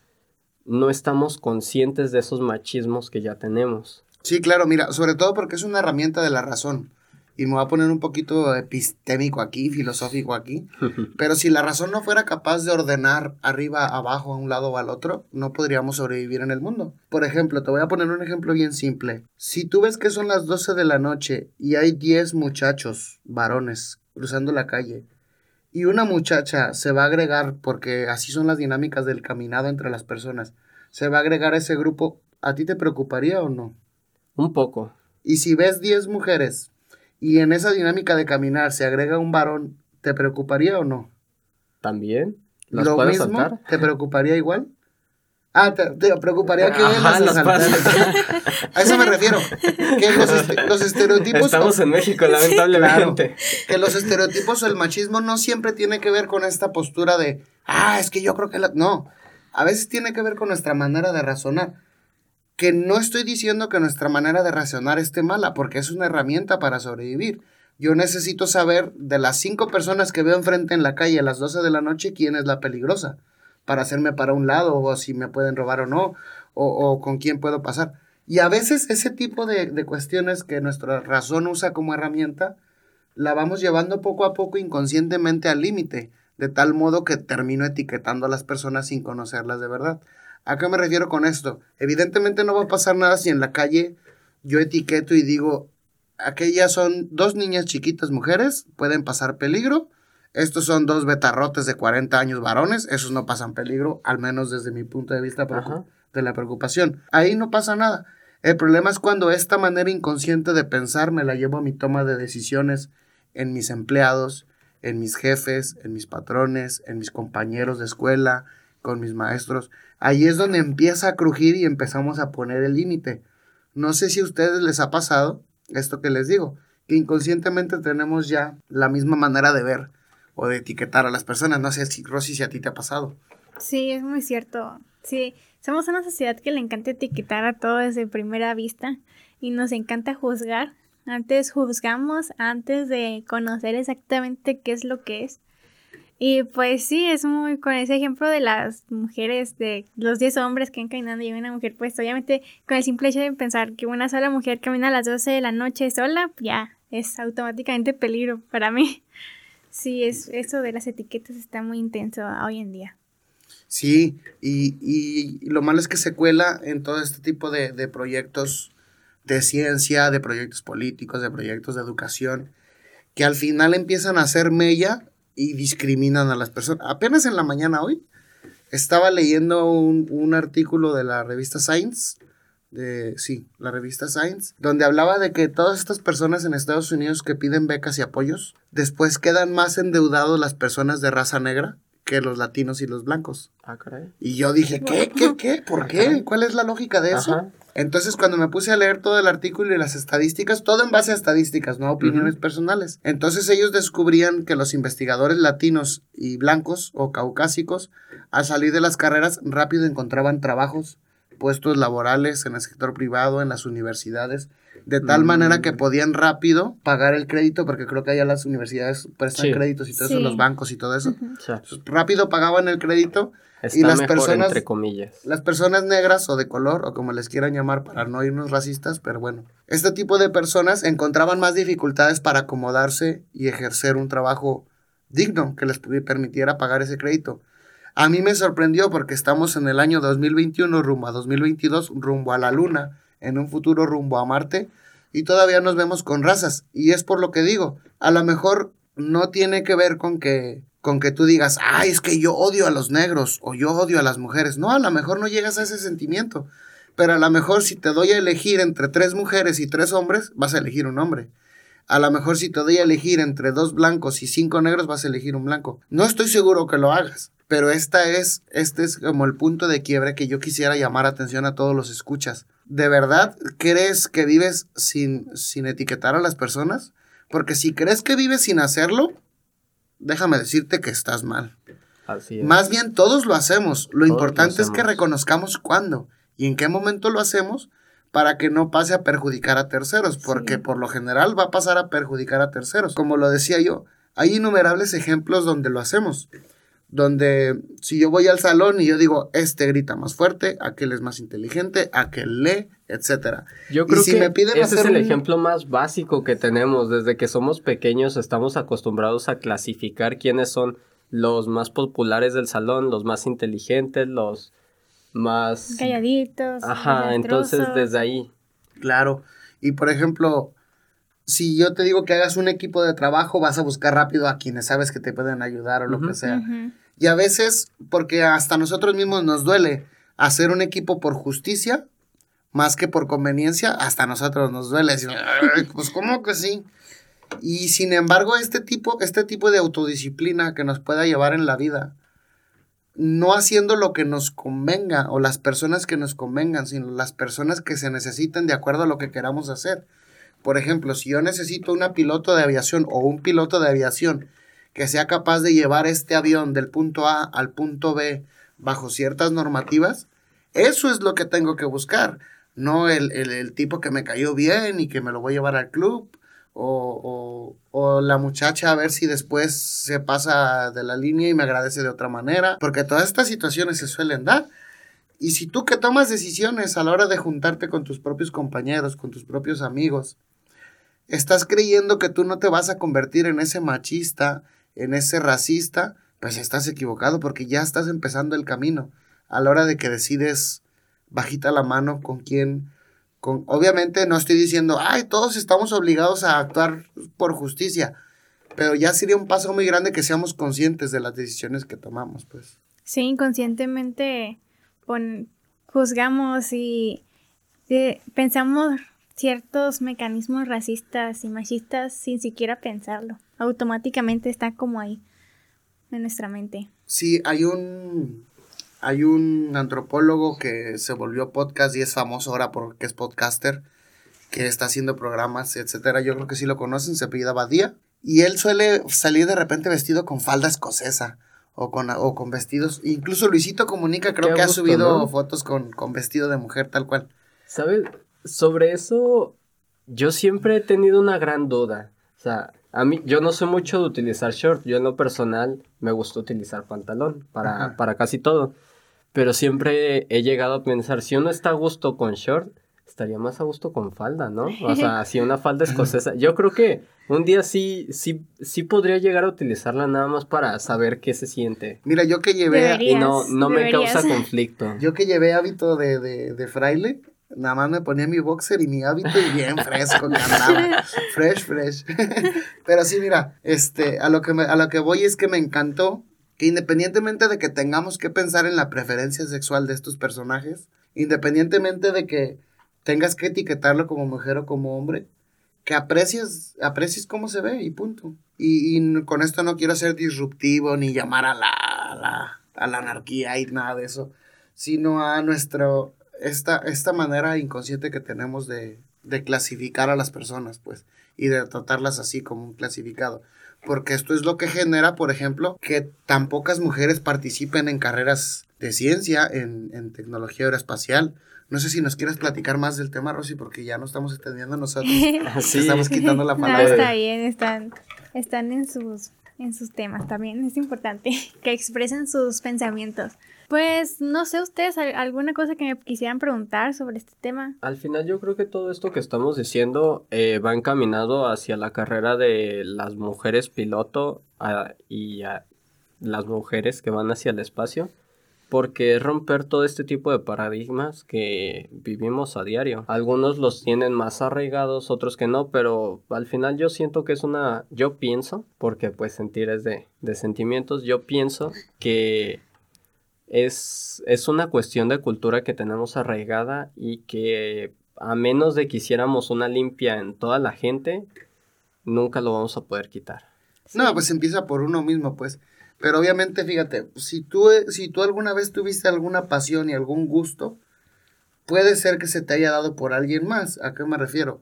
no estamos conscientes de esos machismos que ya tenemos. Sí, claro, mira, sobre todo porque es una herramienta de la razón y me voy a poner un poquito epistémico aquí, filosófico aquí, pero si la razón no fuera capaz de ordenar arriba, abajo, a un lado o al otro, no podríamos sobrevivir en el mundo. Por ejemplo, te voy a poner un ejemplo bien simple. Si tú ves que son las 12 de la noche y hay 10 muchachos, varones, cruzando la calle, y una muchacha se va a agregar, porque así son las dinámicas del caminado entre las personas, se va a agregar a ese grupo, ¿a ti te preocuparía o no? Un poco. Y si ves 10 mujeres y en esa dinámica de caminar se agrega un varón, ¿te preocuparía o no? También. ¿Las ¿Lo mismo? ¿Te preocuparía igual? Ah, te, preocuparía que Ajá, las A eso me refiero. Que los, estereotipos. Estamos en México, lamentablemente. que los estereotipos o el machismo no siempre tiene que ver con esta postura de, ah, es que yo creo que la. No. A veces tiene que ver con nuestra manera de razonar que no estoy diciendo que nuestra manera de racionar esté mala, porque es una herramienta para sobrevivir. Yo necesito saber de las cinco personas que veo enfrente en la calle a las 12 de la noche quién es la peligrosa, para hacerme para un lado, o si me pueden robar o no, o, con quién puedo pasar. Y a veces ese tipo de, de cuestiones que nuestra razón usa como herramienta, la vamos llevando poco a poco inconscientemente al límite, de tal modo que termino etiquetando a las personas sin conocerlas de verdad. ¿A qué me refiero con esto? Evidentemente no va a pasar nada si en la calle yo etiqueto y digo, aquellas son dos niñas chiquitas mujeres, pueden pasar peligro. Estos son dos betarrotes de 40 años varones, esos no pasan peligro, al menos desde mi punto de vista de la preocupación. Ahí no pasa nada. El problema es cuando esta manera inconsciente de pensar me la llevo a mi toma de decisiones en mis empleados, en mis jefes, en mis patrones, en mis compañeros de escuela, con mis maestros. Ahí es donde empieza a crujir y empezamos a poner el límite. No sé si a ustedes les ha pasado esto que les digo, que inconscientemente tenemos ya la misma manera de ver o de etiquetar a las personas. No sé si, Rosy, si a ti te ha pasado. Sí, es muy cierto. Sí, somos una sociedad que le encanta etiquetar a todo desde primera vista y nos encanta juzgar. Antes juzgamos antes de conocer exactamente qué es lo que es. Y pues sí, es muy con ese ejemplo de las mujeres, de los 10 hombres que han caminando y una mujer, pues obviamente con el simple hecho de pensar que una sola mujer camina a las 12 de la noche sola, ya es automáticamente peligro para mí. Sí, es, eso de las etiquetas está muy intenso hoy en día. Sí, y, y lo malo es que se cuela en todo este tipo de, de proyectos de ciencia, de proyectos políticos, de proyectos de educación, que al final empiezan a hacer mella y discriminan a las personas. Apenas en la mañana hoy estaba leyendo un, artículo de la revista Science, de, sí, la revista Science, donde hablaba de que todas estas personas en Estados Unidos que piden becas y apoyos, después quedan más endeudados las personas de raza negra que los latinos y los blancos. Ah, caray. Y yo dije, ¿qué? ¿Qué? ¿Qué? ¿Por qué? ¿Cuál es la lógica de eso? Entonces, cuando me puse a leer todo el artículo y las estadísticas, todo en base a estadísticas, no opiniones personales. Entonces, ellos descubrían que los investigadores latinos y blancos o caucásicos, al salir de las carreras, rápido encontraban trabajos, puestos laborales en el sector privado, en las universidades, de tal manera que mm. podían rápido pagar el crédito, porque creo que allá las universidades prestan créditos y todo eso, los bancos y todo eso. rápido pagaban el crédito y las personas, entre comillas. Las personas negras o de color, o como les quieran llamar para no irnos racistas, pero bueno. Este tipo de personas encontraban más dificultades para acomodarse y ejercer un trabajo digno que les permitiera pagar ese crédito. A mí me sorprendió porque estamos en el año 2021 rumbo a 2022, rumbo a la luna, en un futuro rumbo a Marte, y todavía nos vemos con razas. Y es por lo que digo, a lo mejor no tiene que ver con que con que tú digas, ay, es que yo odio a los negros o yo odio a las mujeres. No, a lo mejor no llegas a ese sentimiento. Pero a lo mejor si te doy a elegir entre tres mujeres y tres hombres, vas a elegir un hombre. A lo mejor si te doy a elegir entre dos blancos y cinco negros, vas a elegir un blanco. No estoy seguro que lo hagas, pero esta es, este es como el punto de quiebre que yo quisiera llamar atención a todos los escuchas. ¿De verdad crees que vives sin, sin etiquetar a las personas? Porque si crees que vives sin hacerlo, déjame decirte que estás mal. Así es. Más bien todos lo hacemos. Lo Todos lo importante es que reconozcamos cuándo y en qué momento lo hacemos para que no pase a perjudicar a terceros, porque Sí. por lo general va a pasar a perjudicar a terceros. Como lo decía yo, hay innumerables ejemplos donde lo hacemos. Donde si yo voy al salón y yo digo, este grita más fuerte, aquel es más inteligente, aquel lee, etcétera. Yo creo si que me piden ese es el un- ejemplo más básico que tenemos. Desde que somos pequeños estamos acostumbrados a clasificar quiénes son los más populares del salón, los más inteligentes, los más... Calladitos. Ajá, entonces desde ahí. Claro. Y por ejemplo, si yo te digo que hagas un equipo de trabajo, vas a buscar rápido a quienes sabes que te pueden ayudar o lo que sea. Y a veces, porque hasta nosotros mismos nos duele hacer un equipo por justicia, más que por conveniencia, hasta nosotros nos duele decir, "Ay, pues ¿cómo que sí? Y sin embargo, este tipo, este tipo de autodisciplina que nos pueda llevar en la vida, no haciendo lo que nos convenga o las personas que nos convengan, sino las personas que se necesiten de acuerdo a lo que queramos hacer. Por ejemplo, si yo necesito una piloto de aviación o un piloto de aviación que sea capaz de llevar este avión del punto A al punto B bajo ciertas normativas, eso es lo que tengo que buscar, no el, el- el tipo que me cayó bien y que me lo voy a llevar al club, o, o- o la muchacha a ver si después se pasa de la línea y me agradece de otra manera, porque todas estas situaciones se suelen dar. Y si tú que tomas decisiones a la hora de juntarte con tus propios compañeros, con tus propios amigos, estás creyendo que tú no te vas a convertir en ese machista, en ese racista, pues estás equivocado porque ya estás empezando el camino. A la hora de que decides bajita la mano con quién, con, obviamente no estoy diciendo, ay, todos estamos obligados a actuar por justicia, pero ya sería un paso muy grande que seamos conscientes de las decisiones que tomamos, pues. Sí, inconscientemente pon- juzgamos y eh, pensamos ciertos mecanismos racistas y machistas sin siquiera pensarlo. Automáticamente está como ahí en nuestra mente. Sí, hay un hay un antropólogo que se volvió podcast y es famoso ahora porque es podcaster, que está haciendo programas, etcétera. Yo creo que sí lo conocen, se apellida Badía. Y él suele salir de repente vestido con falda escocesa o con, o con vestidos. Incluso Luisito Comunica creo Qué que ha subido ¿no? fotos con, con vestido de mujer tal cual. ¿Sabes? Sobre eso, yo siempre he tenido una gran duda. O sea, a mí, yo no soy mucho de utilizar short. Yo en lo personal me gusta utilizar pantalón para, para casi todo. Pero siempre he llegado a pensar, si uno está a gusto con short, estaría más a gusto con falda, ¿no? O sea, si una falda escocesa. Yo creo que un día sí, sí, sí podría llegar a utilizarla nada más para saber qué se siente. Mira, yo que llevé. Y no, no me causa conflicto. yo que llevé hábito de, de, de fraile, nada más me ponía mi boxer y mi hábito y bien fresco andaba. Fresh, fresh. Pero sí, mira, este, a lo que me, a lo que voy es que me encantó que independientemente de que tengamos que pensar en la preferencia sexual de estos personajes, independientemente de que tengas que etiquetarlo como mujer o como hombre, que aprecies, aprecies cómo se ve y punto. Y, y con esto no quiero ser disruptivo ni llamar a la, a la, a la anarquía y nada de eso, sino a nuestro, esta, esta manera inconsciente que tenemos de, de clasificar a las personas, pues, y de tratarlas así como un clasificado. Porque esto es lo que genera, por ejemplo, que tan pocas mujeres participen en carreras de ciencia, en, en tecnología aeroespacial. No sé si nos quieres platicar más del tema, Rosy, porque ya no estamos extendiendo nosotros. Te Sí. Estamos quitando la No, palabra. está bien, están, están en sus, en sus temas también. Es importante que expresen sus pensamientos. Pues no sé ustedes, ¿al- alguna cosa que me quisieran preguntar sobre este tema. Al final yo creo que todo esto que estamos diciendo eh, va encaminado hacia la carrera de las mujeres piloto ah, y las mujeres que van hacia el espacio, porque es romper todo este tipo de paradigmas que vivimos a diario. Algunos los tienen más arraigados, otros que no, pero al final yo siento que es una, yo pienso, porque pues sentir es de, de sentimientos, yo pienso que es, es una cuestión de cultura que tenemos arraigada y que a menos de que hiciéramos una limpia en toda la gente, nunca lo vamos a poder quitar. No, pues empieza por uno mismo, pues. Pero obviamente, fíjate, si tú, si tú alguna vez tuviste alguna pasión y algún gusto, puede ser que se te haya dado por alguien más. ¿A qué me refiero?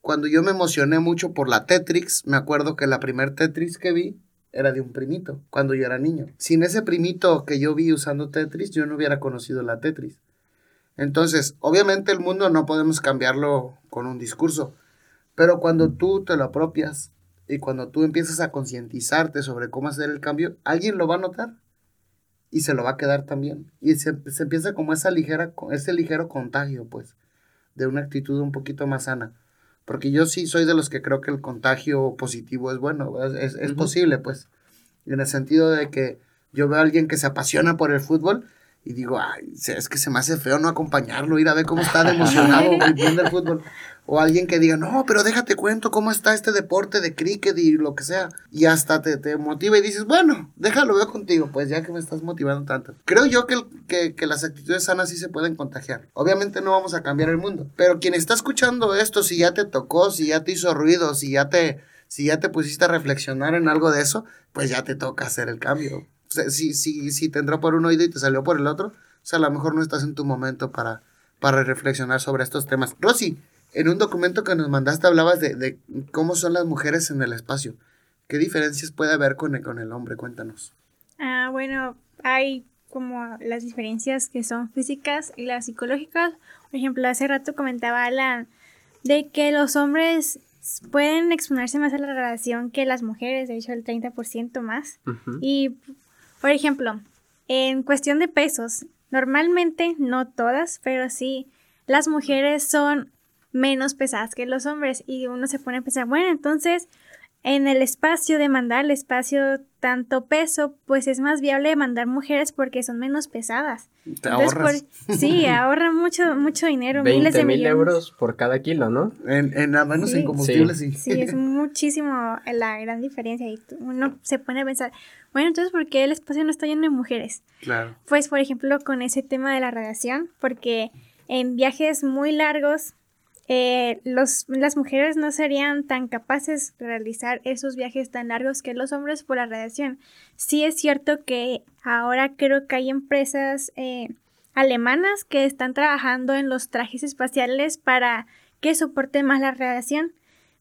Cuando yo me emocioné mucho por la Tetrix, me acuerdo que la primer Tetris que vi era de un primito cuando yo era niño. Sin ese primito que yo vi usando Tetris, yo no hubiera conocido la Tetris. Entonces, obviamente el mundo no podemos cambiarlo con un discurso, pero cuando tú te lo apropias y cuando tú empiezas a concientizarte sobre cómo hacer el cambio, alguien lo va a notar y se lo va a quedar también. Y se, empieza como esa ligera, ese ligero contagio, pues, de una actitud un poquito más sana. Porque yo sí soy de los que creo que el contagio positivo es bueno, es, es, posible, pues. En el sentido de que yo veo a alguien que se apasiona por el fútbol y digo, ay, es que se me hace feo no acompañarlo, ir a ver cómo está de emocionado viendo el fútbol. O alguien que diga, no, pero déjate cuento cómo está este deporte de cricket y lo que sea. Y hasta te, te motiva y dices, bueno, déjalo, veo contigo, pues ya que me estás motivando tanto. Creo yo que, que, que las actitudes sanas sí se pueden contagiar. Obviamente no vamos a cambiar el mundo. Pero quien está escuchando esto, si ya te tocó, si ya te hizo ruido, si ya te, si ya te pusiste a reflexionar en algo de eso, pues ya te toca hacer el cambio si, si, si te entró por un oído y te salió por el otro, o sea, a lo mejor no estás en tu momento para, para reflexionar sobre estos temas. Rosy, en un documento que nos mandaste hablabas de, de cómo son las mujeres en el espacio. ¿Qué diferencias puede haber con el, con el hombre? Cuéntanos. Ah, bueno, hay como las diferencias que son físicas y las psicológicas. Por ejemplo, hace rato comentaba Alan de que los hombres pueden exponerse más a la radiación que las mujeres, de hecho el 30% más. Y por ejemplo, en cuestión de pesos, normalmente, no todas, pero sí, las mujeres son menos pesadas que los hombres y uno se pone a pensar, bueno, entonces en el espacio de mandar el espacio tanto peso, pues es más viable mandar mujeres porque son menos pesadas. Te ahorras. sí, ahorra mucho, mucho dinero, miles de mil euros por cada kilo, ¿no? En, en al menos en combustible, sí. sí. es muchísimo la gran diferencia y uno se pone a pensar, bueno, entonces, ¿por qué el espacio no está lleno de mujeres? Claro. Pues, por ejemplo, con ese tema de la radiación, porque en viajes muy largos eh, los, las mujeres no serían tan capaces de realizar esos viajes tan largos que los hombres por la radiación. Sí es cierto que ahora creo que hay empresas eh, alemanas que están trabajando en los trajes espaciales para que soporten más la radiación,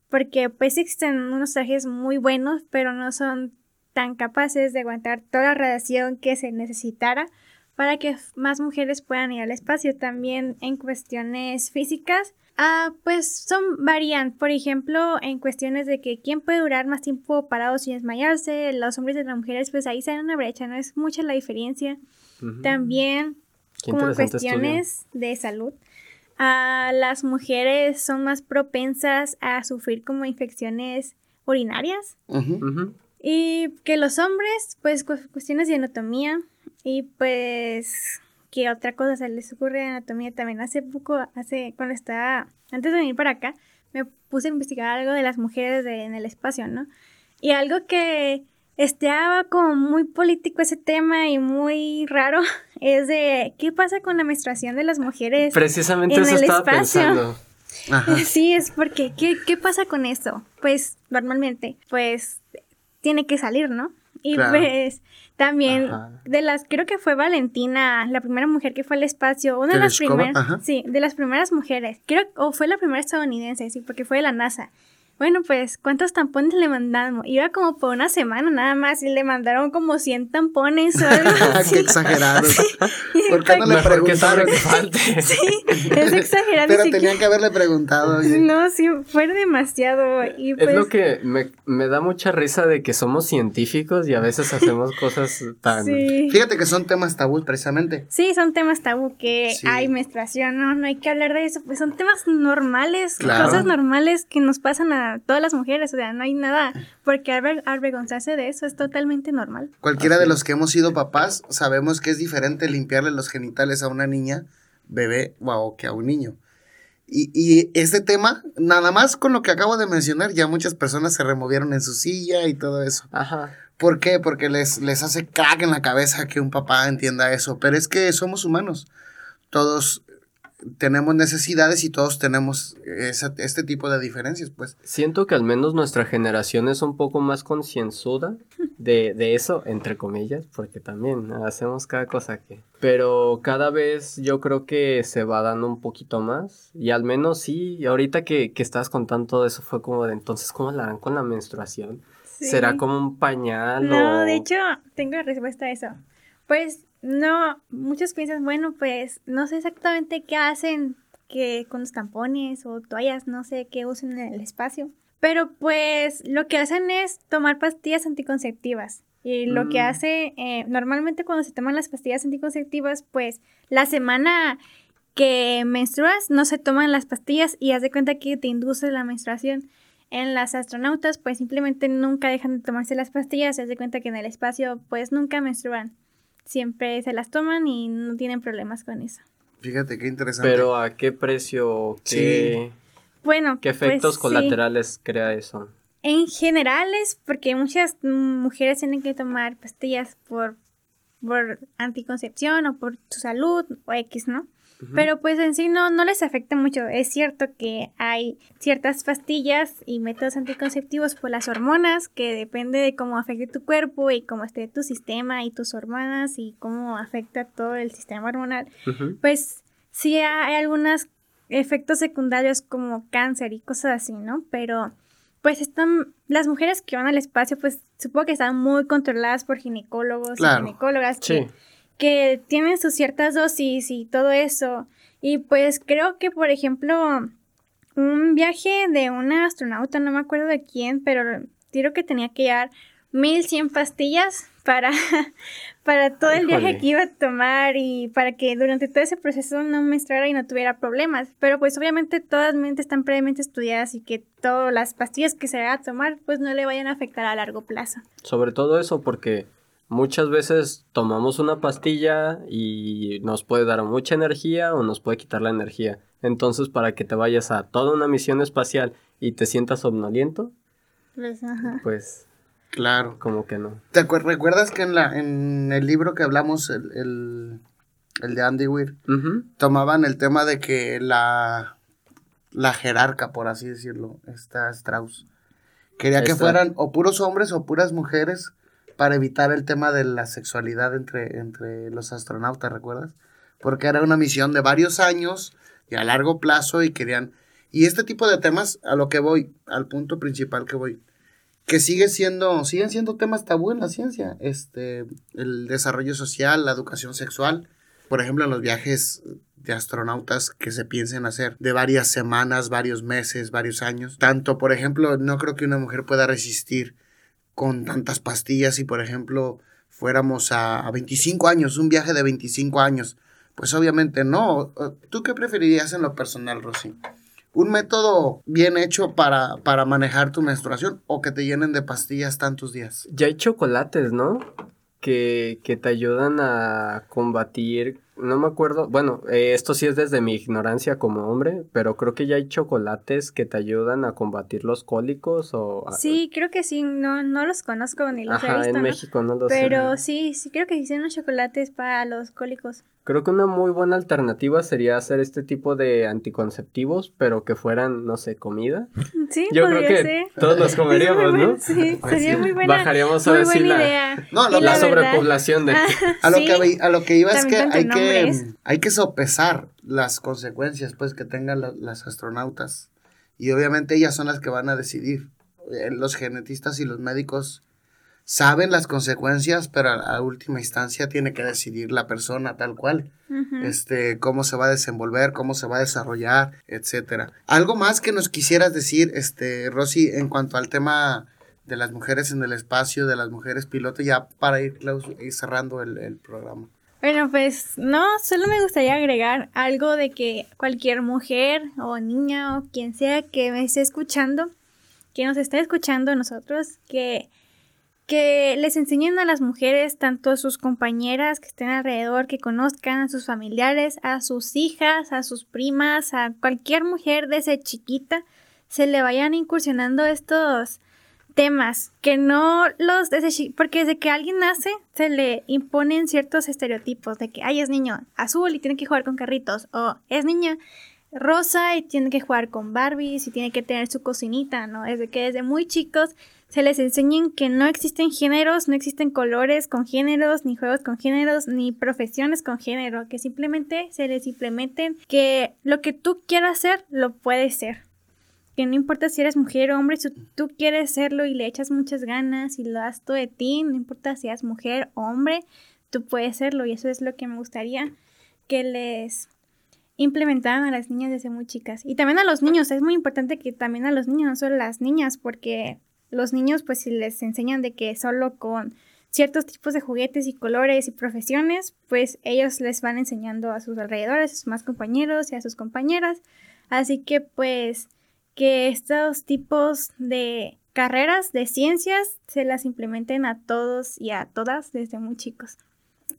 porque pues existen unos trajes muy buenos, pero no son tan capaces de aguantar toda la radiación que se necesitara para que más mujeres puedan ir al espacio. También en cuestiones físicas, Ah, pues son varían. Por ejemplo, en cuestiones de que quién puede durar más tiempo parado sin desmayarse, los hombres y las mujeres, pues ahí sale una brecha, no es mucha la diferencia. También, como cuestiones de salud, a las mujeres son más propensas a sufrir como infecciones urinarias. Y que los hombres, pues cuestiones de anatomía y pues ¿Qué otra cosa se les ocurre de anatomía también? Hace poco, hace, cuando estaba, antes de venir para acá, me puse a investigar algo de las mujeres en el espacio, ¿no? Y algo que estaba como muy político ese tema y muy raro es de qué pasa con la menstruación de las mujeres Precisamente en eso el estaba espacio. Pensando. Sí, es porque ¿qué, ¿qué pasa con eso? Pues normalmente, pues tiene que salir, ¿no? Y pues también de las, creo que fue Valentina, la primera mujer que fue al espacio, una de las primeras, sí, de las primeras mujeres, creo, o fue la primera estadounidense, sí, porque fue de la NASA. Bueno, pues, ¿cuántos tampones le mandamos? Iba como por una semana nada más y le mandaron como 100 tampones o algo Qué exagerado. ¿Por qué no le preguntaron? sí, es exagerado. Pero tenían que haberle preguntado. No, sí, fue demasiado. Y Es lo pues que me, me da mucha risa de que somos científicos y a veces hacemos cosas tan... Sí. Fíjate que son temas tabú precisamente. Sí, son temas tabú que Sí. hay menstruación, no, no hay que hablar de eso, pues son temas normales, Claro. cosas normales que nos pasan a todas las mujeres, o sea, no hay nada porque aver- avergonzarse de eso es totalmente normal. Cualquiera Así de los que hemos sido papás sabemos que es diferente limpiarle los genitales a una niña, bebé o que a un niño. Y, y este tema, nada más con lo que acabo de mencionar, ya muchas personas se removieron en su silla y todo eso. Ajá. ¿Por qué? Porque les, les hace crack en la cabeza que un papá entienda eso. Pero es que somos humanos. Todos tenemos necesidades y todos tenemos esa- este tipo de diferencias, pues. Siento que al menos nuestra generación es un poco más concienzuda de, de eso, entre comillas, porque también hacemos cada cosa que... Pero cada vez yo creo que se va dando un poquito más. Y al menos sí, ahorita que, que estás contando todo eso fue como de entonces, ¿cómo la harán con la menstruación? ¿Será como un pañal No, o...? de hecho, tengo la respuesta a eso. Pues no, muchos piensan, bueno, pues no sé exactamente qué hacen que con los tampones o toallas, no sé qué usen en el espacio. Pero pues lo que hacen es tomar pastillas anticonceptivas. Y lo que Mm. hace, eh, normalmente cuando se toman las pastillas anticonceptivas, pues la semana que menstruas no se toman las pastillas y haz de cuenta que te induce la menstruación. En las astronautas, pues simplemente nunca dejan de tomarse las pastillas, haz de cuenta que en el espacio, pues nunca menstruan. Siempre se las toman y no tienen problemas con eso. Fíjate qué interesante. Pero ¿a qué precio? ¿Qué, Bueno, qué efectos pues, sí. colaterales crea eso? En general es porque muchas mujeres tienen que tomar pastillas por, por anticoncepción o por su salud o X, ¿no? Pero pues en sí no, no les afecta mucho. Es cierto que hay ciertas pastillas y métodos anticonceptivos por las hormonas que depende de cómo afecte tu cuerpo y cómo esté tu sistema y tus hormonas y cómo afecta todo el sistema hormonal. Pues sí hay algunos efectos secundarios como cáncer y cosas así, ¿no? Pero pues están las mujeres que van al espacio pues supongo que están muy controladas por ginecólogos Claro. y ginecólogas Sí. que tienen sus ciertas dosis y todo eso. Y pues creo que, por ejemplo, un viaje de una astronauta, no me acuerdo de quién, pero creo que tenía que llevar 1100 pastillas para, para todo el viaje que iba a tomar y para que durante todo ese proceso no menstruara y no tuviera problemas. Pero pues obviamente todas mentes están previamente estudiadas y que todas las pastillas que se va a tomar pues no le vayan a afectar a largo plazo. Sobre todo eso porque muchas veces tomamos una pastilla y nos puede dar mucha energía o nos puede quitar la energía. Entonces, para que te vayas a toda una misión espacial y te sientas somnoliento, Pues, ajá. pues Claro. como que no. ¿Te acuer- recuerdas que en, la, en el libro que hablamos, el, el, el de Andy Weir, tomaban el tema de que la, la jerarca, por así decirlo, esta Strauss, quería que fueran o puros hombres o puras mujeres para evitar el tema de la sexualidad entre, entre los astronautas, ¿recuerdas? Porque era una misión de varios años y a largo plazo y querían... Y este tipo de temas, a lo que voy, al punto principal que voy, que sigue siendo, siguen siendo temas tabú en la ciencia, este, el desarrollo social, la educación sexual, por ejemplo, en los viajes de astronautas que se piensen hacer de varias semanas, varios meses, varios años. Tanto, por ejemplo, no creo que una mujer pueda resistir con tantas pastillas y, por ejemplo, fuéramos a, a 25 años, un viaje de 25 años. Pues obviamente no. ¿Tú qué preferirías en lo personal, Rosy? ¿Un método bien hecho para, para manejar tu menstruación o que te llenen de pastillas tantos días? Ya hay chocolates, ¿no? Que, que te ayudan a combatir. No me acuerdo. Bueno, eh, esto sí es desde mi ignorancia como hombre, pero creo que ya hay chocolates que te ayudan a combatir los cólicos o. a- Sí, creo que sí, no, no los conozco ni los he visto, en ¿no? México no lo sé. Pero sí, sí creo que hicieron los chocolates para los cólicos. Creo que una muy buena alternativa sería hacer este tipo de anticonceptivos, pero que fueran, no sé, comida. Sí, Yo podría creo que ser. todos los comeríamos, ¿no? buen- Sí, Pues sería sí. muy buena. Bajaríamos muy sí buena la, idea. No, lo- la sobrepoblación de... A lo, Sí, que, a lo que iba es que hay que, hay que sopesar las consecuencias pues que tengan la- las astronautas. Y obviamente ellas son las que van a decidir. Eh, Los genetistas y los médicos saben las consecuencias, pero a, a última instancia tiene que decidir la persona tal cual. Este, cómo se va a desenvolver, cómo se va a desarrollar, etcétera. Algo más que nos quisieras decir, este, Rosy, en cuanto al tema de las mujeres en el espacio, de las mujeres piloto, ya para ir, ir cerrando el, el programa. Bueno, pues no, solo me gustaría agregar algo de que cualquier mujer o niña o quien sea que me esté escuchando, que nos esté escuchando a nosotros, que, que les enseñen a las mujeres, tanto a sus compañeras que estén alrededor, que conozcan a sus familiares, a sus hijas, a sus primas, a cualquier mujer desde chiquita, se le vayan incursionando estos temas que no los desde porque desde que alguien nace se le imponen ciertos estereotipos de que ay es niño azul y tiene que jugar con carritos o es niña rosa y tiene que jugar con Barbies y tiene que tener su cocinita, ¿no? Desde que desde muy chicos se les enseñen que no existen géneros, no existen colores con géneros, ni juegos con géneros, ni profesiones con género, que simplemente se les implementen que lo que tú quieras ser, lo puedes ser que no importa si eres mujer o hombre, si tú quieres serlo y le echas muchas ganas y lo das todo de ti, no importa si eres mujer o hombre, tú puedes serlo y eso es lo que me gustaría que les implementaran a las niñas desde muy chicas. Y también a los niños, es muy importante que también a los niños, no solo a las niñas, porque los niños pues si les enseñan de que solo con ciertos tipos de juguetes y colores y profesiones, pues ellos les van enseñando a sus alrededores, a sus más compañeros y a sus compañeras. Así que pues que estos tipos de carreras de ciencias se las implementen a todos y a todas desde muy chicos.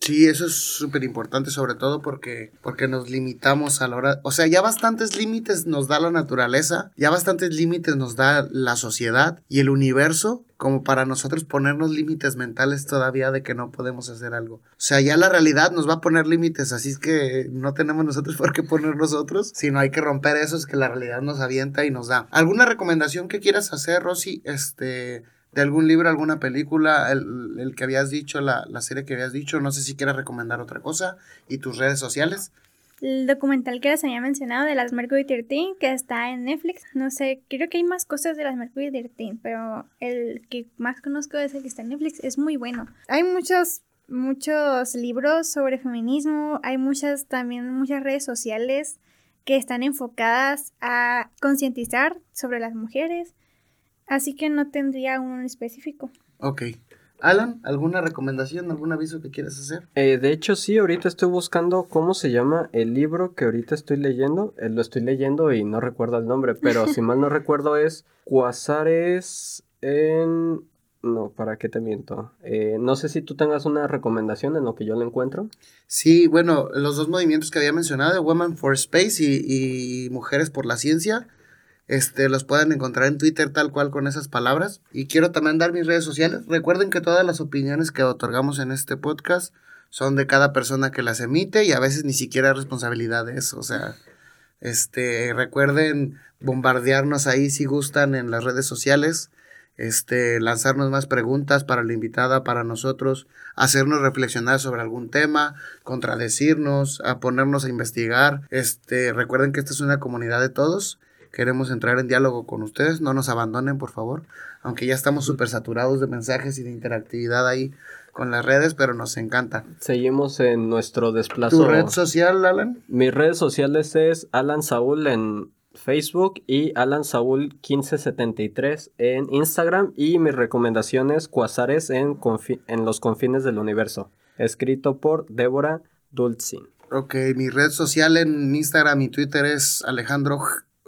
Sí, eso es súper importante, sobre todo porque, porque nos limitamos a la hora. O sea, ya bastantes límites nos da la naturaleza, ya bastantes límites nos da la sociedad y el universo, como para nosotros ponernos límites mentales todavía de que no podemos hacer algo. O sea, ya la realidad nos va a poner límites, así es que no tenemos nosotros por qué poner nosotros, sino hay que romper eso, es que la realidad nos avienta y nos da. ¿Alguna recomendación que quieras hacer, Rosy? Este de algún libro, alguna película, el, que habías dicho, la, serie que habías dicho, no sé si quieres recomendar otra cosa, y tus redes sociales. El documental que les había mencionado de las Mercury 13, que está en Netflix, no sé, creo que hay más cosas de las Mercury 13, pero el que más conozco es el que está en Netflix, es muy bueno. Hay muchos muchos libros sobre feminismo, hay muchas también muchas redes sociales que están enfocadas a concientizar sobre las mujeres Así que no tendría uno en específico. Ok. Alan, ¿alguna recomendación, algún aviso que quieras hacer? Eh, de hecho, sí, ahorita estoy buscando cómo se llama el libro que ahorita estoy leyendo. Eh, lo estoy leyendo y no recuerdo el nombre, pero si mal no recuerdo es Cuasares en... No, ¿para qué te miento? Eh, no sé si tú tengas una recomendación en lo que yo le encuentro. Sí, bueno, los dos movimientos que había mencionado, Women for Space y, y Mujeres por la Ciencia, este, los pueden encontrar en Twitter tal cual con esas palabras. Y quiero también dar mis redes sociales. Recuerden que todas las opiniones que otorgamos en este podcast son de cada persona que las emite y a veces ni siquiera eso. O sea, este, recuerden bombardearnos ahí si gustan en las redes sociales. Este, lanzarnos más preguntas para la invitada, para nosotros, hacernos reflexionar sobre algún tema, contradecirnos, a ponernos a investigar. Este, recuerden que esta es una comunidad de todos Queremos entrar en diálogo con ustedes. No nos abandonen, por favor. Aunque ya estamos súper saturados de mensajes y de interactividad ahí con las redes, pero nos encanta. Seguimos en nuestro desplazo. ¿Tu red social, Alan? Mis redes sociales es Alan Saúl en Facebook y Alan Saúl 1573 en Instagram y mis recomendaciones Cuasares en, en los confines del universo, escrito por Débora Dulcin. Ok, mi red social en Instagram y Twitter es Alejandro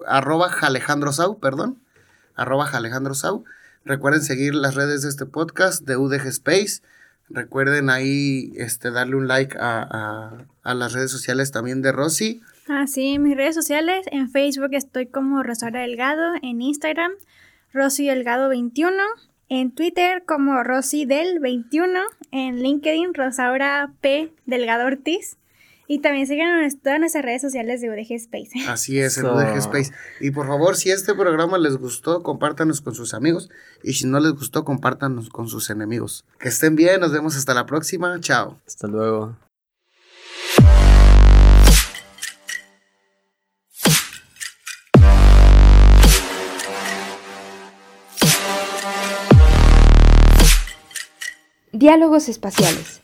arroba Alejandro Sau, perdón, arroba Alejandro Sau. Recuerden seguir las redes de este podcast de UDG Space. Recuerden ahí este, darle un like a, las redes sociales también de Rosy. Ah, sí, mis redes sociales. En Facebook estoy como Rosaura Delgado. En Instagram, Rosy Delgado 21. En Twitter como Rosy Del 21. En LinkedIn, Rosaura P. Delgado Ortiz. Y también sigan todas nuestras redes sociales de UDG Space. Así es, en UDG Space. Y por favor, si este programa les gustó, compártanos con sus amigos. Y si no les gustó, compártanos con sus enemigos. Que estén bien, nos vemos hasta la próxima. Chao. Hasta luego. Diálogos Espaciales,